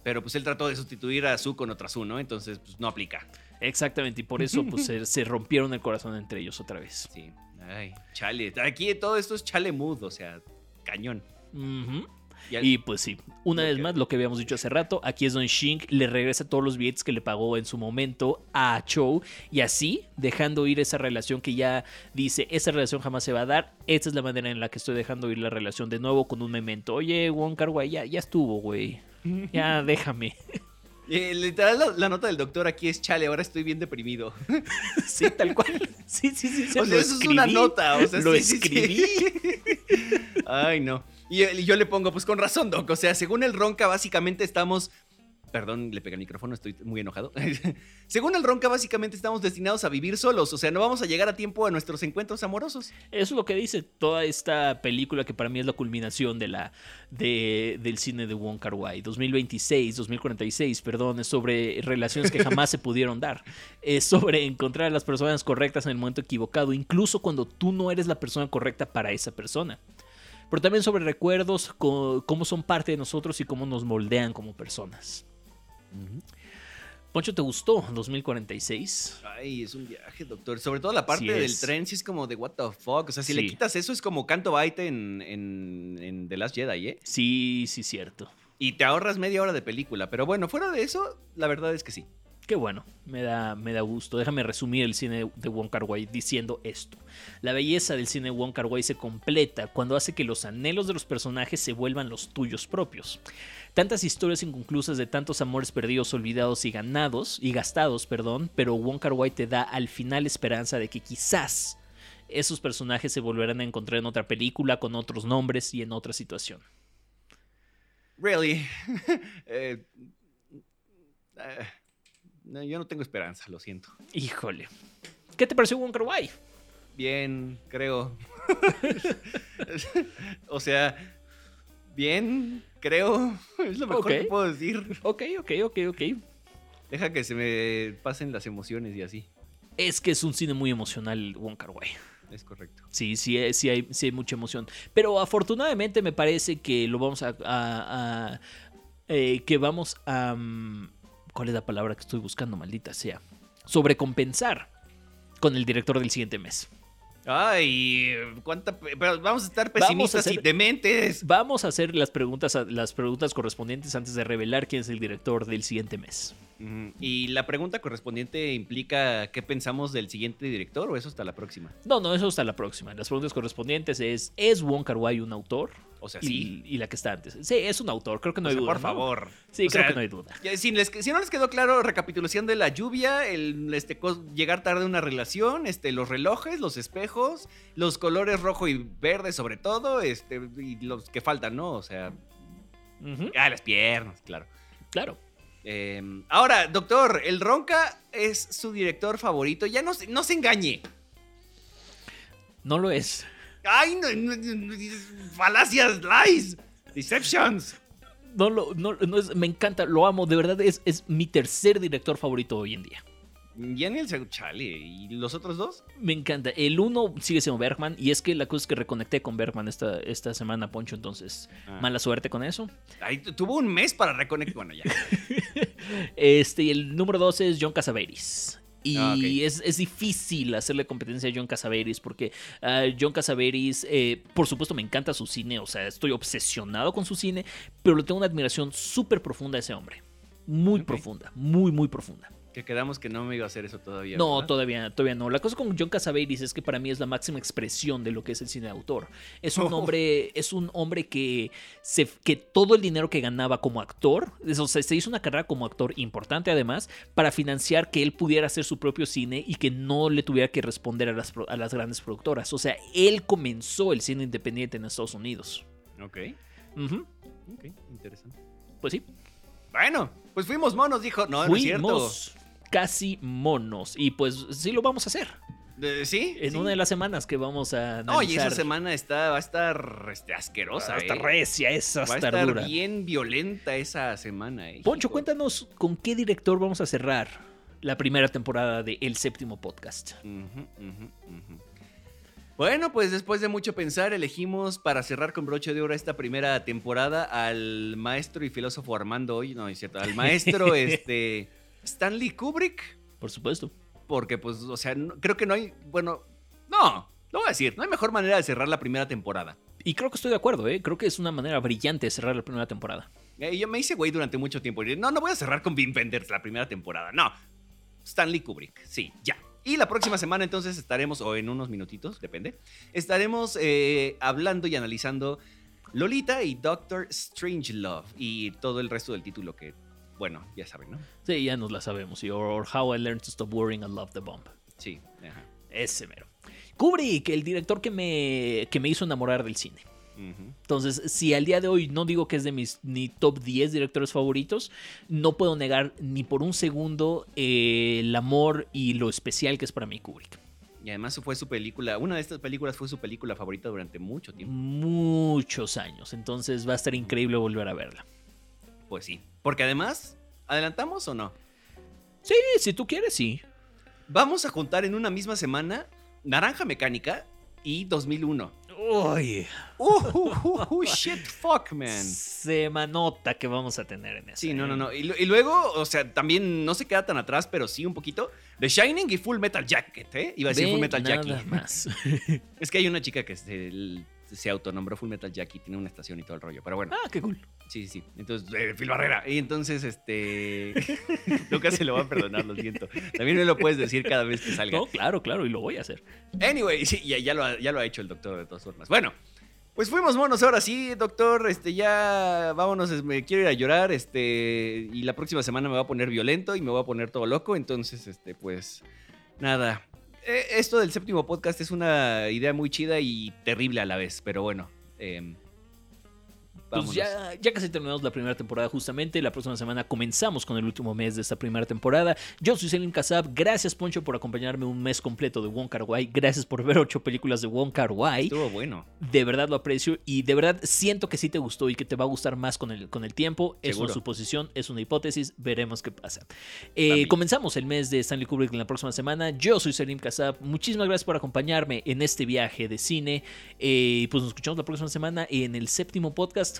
Pero pues él trató de sustituir a Su con otra Su, ¿no? Entonces, pues no aplica. Exactamente, y por eso pues, se, se rompieron el corazón entre ellos otra vez. Sí. Ay, chale. Aquí todo esto es chale mood, o sea, cañón. Ujú. Y al- Y pues sí, una vez más, lo que habíamos dicho hace rato, aquí es Don Shing le regresa todos los billetes que le pagó en su momento a Chow y así dejando ir esa relación que ya dice, esa relación jamás se va a dar, esta es la manera en la que estoy dejando ir la relación de nuevo con un memento. Oye, Wong Kar Wai, ya, ya estuvo, güey. Ya [laughs] déjame. Eh, literal, la, la nota del doctor aquí es chale, ahora estoy bien deprimido. [laughs] Sí, tal cual. Sí, sí, sí. o lo sea, eso es una escribí. nota. O sea, lo sí, sí, sí. escribí. [laughs] Ay, no. Y, y yo le pongo, pues con razón, Doc. O sea, según el Ronca, básicamente estamos. Perdón, le pegué el micrófono, estoy muy enojado. [laughs] según el Ronca, básicamente estamos destinados a vivir solos. O sea, no vamos a llegar a tiempo a nuestros encuentros amorosos. Eso es lo que dice toda esta película que para mí es la culminación de la, de, del cine de Wong Kar Wai. 2026, 2046, perdón, es sobre relaciones que jamás se [laughs] pudieron dar. Es sobre encontrar a las personas correctas en el momento equivocado, incluso cuando tú no eres la persona correcta para esa persona. Pero también sobre recuerdos, cómo son parte de nosotros y cómo nos moldean como personas. Poncho, ¿te gustó 2046? Ay, es un viaje, doctor. Sobre todo la parte Sí del tren, sí es como de what the fuck. O sea, si le quitas eso, es como canto baite en, en, en The Last Jedi, ¿eh? Sí, sí, cierto. Y te ahorras media hora de película. Pero bueno, fuera de eso, la verdad es que sí. Qué bueno, me da, me da gusto. Déjame resumir el cine de Wong Kar Wai diciendo esto. La belleza del cine Wong Kar Wai se completa cuando hace que los anhelos de los personajes se vuelvan los tuyos propios. Tantas historias inconclusas de tantos amores perdidos, olvidados y ganados y gastados, perdón, pero Wong Kar Wai te da al final esperanza de que quizás esos personajes se volverán a encontrar en otra película con otros nombres y en otra situación. Really. [laughs] Eh, eh, no, yo no tengo esperanza, lo siento. Híjole. ¿Qué te pareció Wong Kar Wai? Bien, creo. [laughs] o sea, bien, creo. Es lo mejor que puedo decir. Ok, ok, ok, ok. Deja que se me pasen las emociones y así. Es que es un cine muy emocional, Wong Kar Wai. Es correcto. Sí, sí, eh, sí hay, sí hay mucha emoción. Pero afortunadamente me parece que lo vamos a... a- a- eh, que vamos a... mm, ¿Cuál es la palabra que estoy buscando, maldita sea? Sobrecompensar con el director del siguiente mes. Ay, cuánta. pe- Pero vamos a estar Vamos a pesimistas y hacer- dementes. Vamos a hacer las preguntas, las preguntas correspondientes antes de revelar quién es el director del siguiente mes. Y la pregunta correspondiente implica qué pensamos del siguiente director o eso hasta la próxima. No, no, eso hasta la próxima. Las preguntas correspondientes es, ¿es Wong Kar Wai un autor? O sea, Y, sí. y la que está antes. Sí, es un autor, creo que no O hay sea, duda. por ¿no? favor. Sí, O creo sea, que no hay duda. Si, les- si no les quedó claro, recapitulación de la lluvia, el este, llegar tarde a una relación, este, los relojes, los espejos, los colores rojo y verde sobre todo, este, y los que faltan, ¿no? O sea, Ujú, ah, las piernas, claro. Claro. Eh, ahora, doctor, el Ronca es su director favorito. Ya no, no se engañe. No lo es. Ay, no, no, falacias, lies, deceptions. No lo, no, no es, me encanta, lo amo, de verdad es, es mi tercer director favorito hoy en día. Ya ni el chale. ¿Y los otros dos? Me encanta. El uno sigue siendo Bergman y es que la cosa es que reconecté con Bergman esta, esta semana, Poncho, entonces Ah. mala suerte con eso. Tu- tuvo un mes para reconectar. Bueno, ya. [laughs] Este, y el número dos es John Casaveris. Y Ah, es, es difícil hacerle competencia a John Casaveris porque ah, John Casaveris, eh, por supuesto, me encanta su cine, o sea, estoy obsesionado con su cine, pero le tengo una admiración súper profunda a ese hombre. Muy profunda, muy, muy profunda. Que quedamos que no me iba a hacer eso todavía. No, ¿verdad? todavía, todavía no. La cosa con John Cassavetes es que para mí es la máxima expresión de lo que es el cine de autor. Es un Oh. [laughs] hombre, es un hombre que, se, que todo el dinero que ganaba como actor, o sea, se hizo una carrera como actor importante además, para financiar que él pudiera hacer su propio cine y que no le tuviera que responder a las, a las grandes productoras. O sea, él comenzó el cine independiente en Estados Unidos. Ok, ok, interesante. Pues sí, Bueno, pues fuimos monos, dijo. No, no es cierto. Casi monos y pues sí lo vamos a hacer. ¿Sí? En sí. una de las semanas que vamos a analizar. Oye, esa semana está, va a estar este, asquerosa. Va a estar eh. recia, esa Va a estar dura. bien violenta esa semana. eh, Poncho, hijo. cuéntanos con qué director vamos a cerrar la primera temporada de El Séptimo Podcast. Bueno, pues después de mucho pensar, elegimos para cerrar con broche de oro esta primera temporada al maestro y filósofo Armando hoy, no es cierto, al maestro [laughs] este Stanley Kubrick, Por supuesto. porque pues, o sea, no- creo que no hay, bueno, no, lo voy a decir, no hay mejor manera de cerrar la primera temporada. Y creo que estoy de acuerdo, ¿eh? Creo que es una manera brillante de cerrar la primera temporada. Eh, yo me hice güey durante mucho tiempo. y, No, no voy a cerrar con Wim Wenders la primera temporada. No. Stanley Kubrick. Sí, ya. Y la próxima semana entonces estaremos, o en unos minutitos, depende, estaremos eh, hablando y analizando Lolita y Doctor Strangelove y todo el resto del título que, bueno, ya saben, ¿no? Sí, ya nos la sabemos. Y or, How I Learned to Stop Worrying and Love the Bomb. Sí. ajá. Ese mero. Kubrick, el director que me, que me hizo enamorar del cine. Entonces, si al día de hoy no digo que es de mis ni top 10 directores favoritos, no puedo negar ni por un segundo eh, el amor y lo especial que es para mí Kubrick. Y además fue su película, una de estas películas fue su película favorita durante mucho tiempo. Muchos años. Entonces va a estar increíble volver a verla. Pues sí. Porque además, ¿adelantamos o no? Sí, si tú quieres, sí. Vamos a juntar en una misma semana Naranja Mecánica y 2001. Uy, Uh, uh, uh, uh, [laughs] shit, fuck, man. semanota que vamos a tener en eso. Sí, no, no, no. Y, lu- y luego, o sea, también no se queda tan atrás, pero sí un poquito. The Shining y Full Metal Jacket, ¿eh? Iba a decir Ve Full Metal nada Jackie. más. [laughs] Es que hay una chica que se, se autonombró Full Metal Jackie, tiene una estación y todo el rollo. Pero bueno, ah, qué cool. sí, sí. Entonces, eh, Phil Barrera. Y entonces, este. [laughs] Nunca se lo va a perdonar, lo siento. También me lo puedes decir cada vez que salga. No, claro, claro, y lo voy a hacer. Anyway, sí, ya, ya lo ha, ya lo ha hecho el doctor de todas formas. Bueno, pues fuimos monos ahora sí, doctor. Este, ya vámonos, me quiero ir a llorar. Este, y la próxima semana me va a poner violento y me voy a poner todo loco. Entonces, este, pues, nada. Eh, Esto del séptimo podcast es una idea muy chida y terrible a la vez, pero bueno. Pues ya, ya casi terminamos la primera temporada justamente. La próxima semana comenzamos con el último mes de esta primera temporada. Yo soy Selim Kasab. Gracias, Poncho, por acompañarme un mes completo de Wong Kar Wai. Gracias por ver ocho películas de Wong Kar Wai. Estuvo bueno. De verdad lo aprecio y de verdad siento que sí te gustó y que te va a gustar más con el, con el tiempo. Es Seguro. una suposición, es una hipótesis. Veremos qué pasa. Eh, comenzamos el mes de Stanley Kubrick en la próxima semana. Yo soy Selim Kasab. Muchísimas gracias por acompañarme en este viaje de cine. Eh, pues nos escuchamos la próxima semana en el séptimo podcast.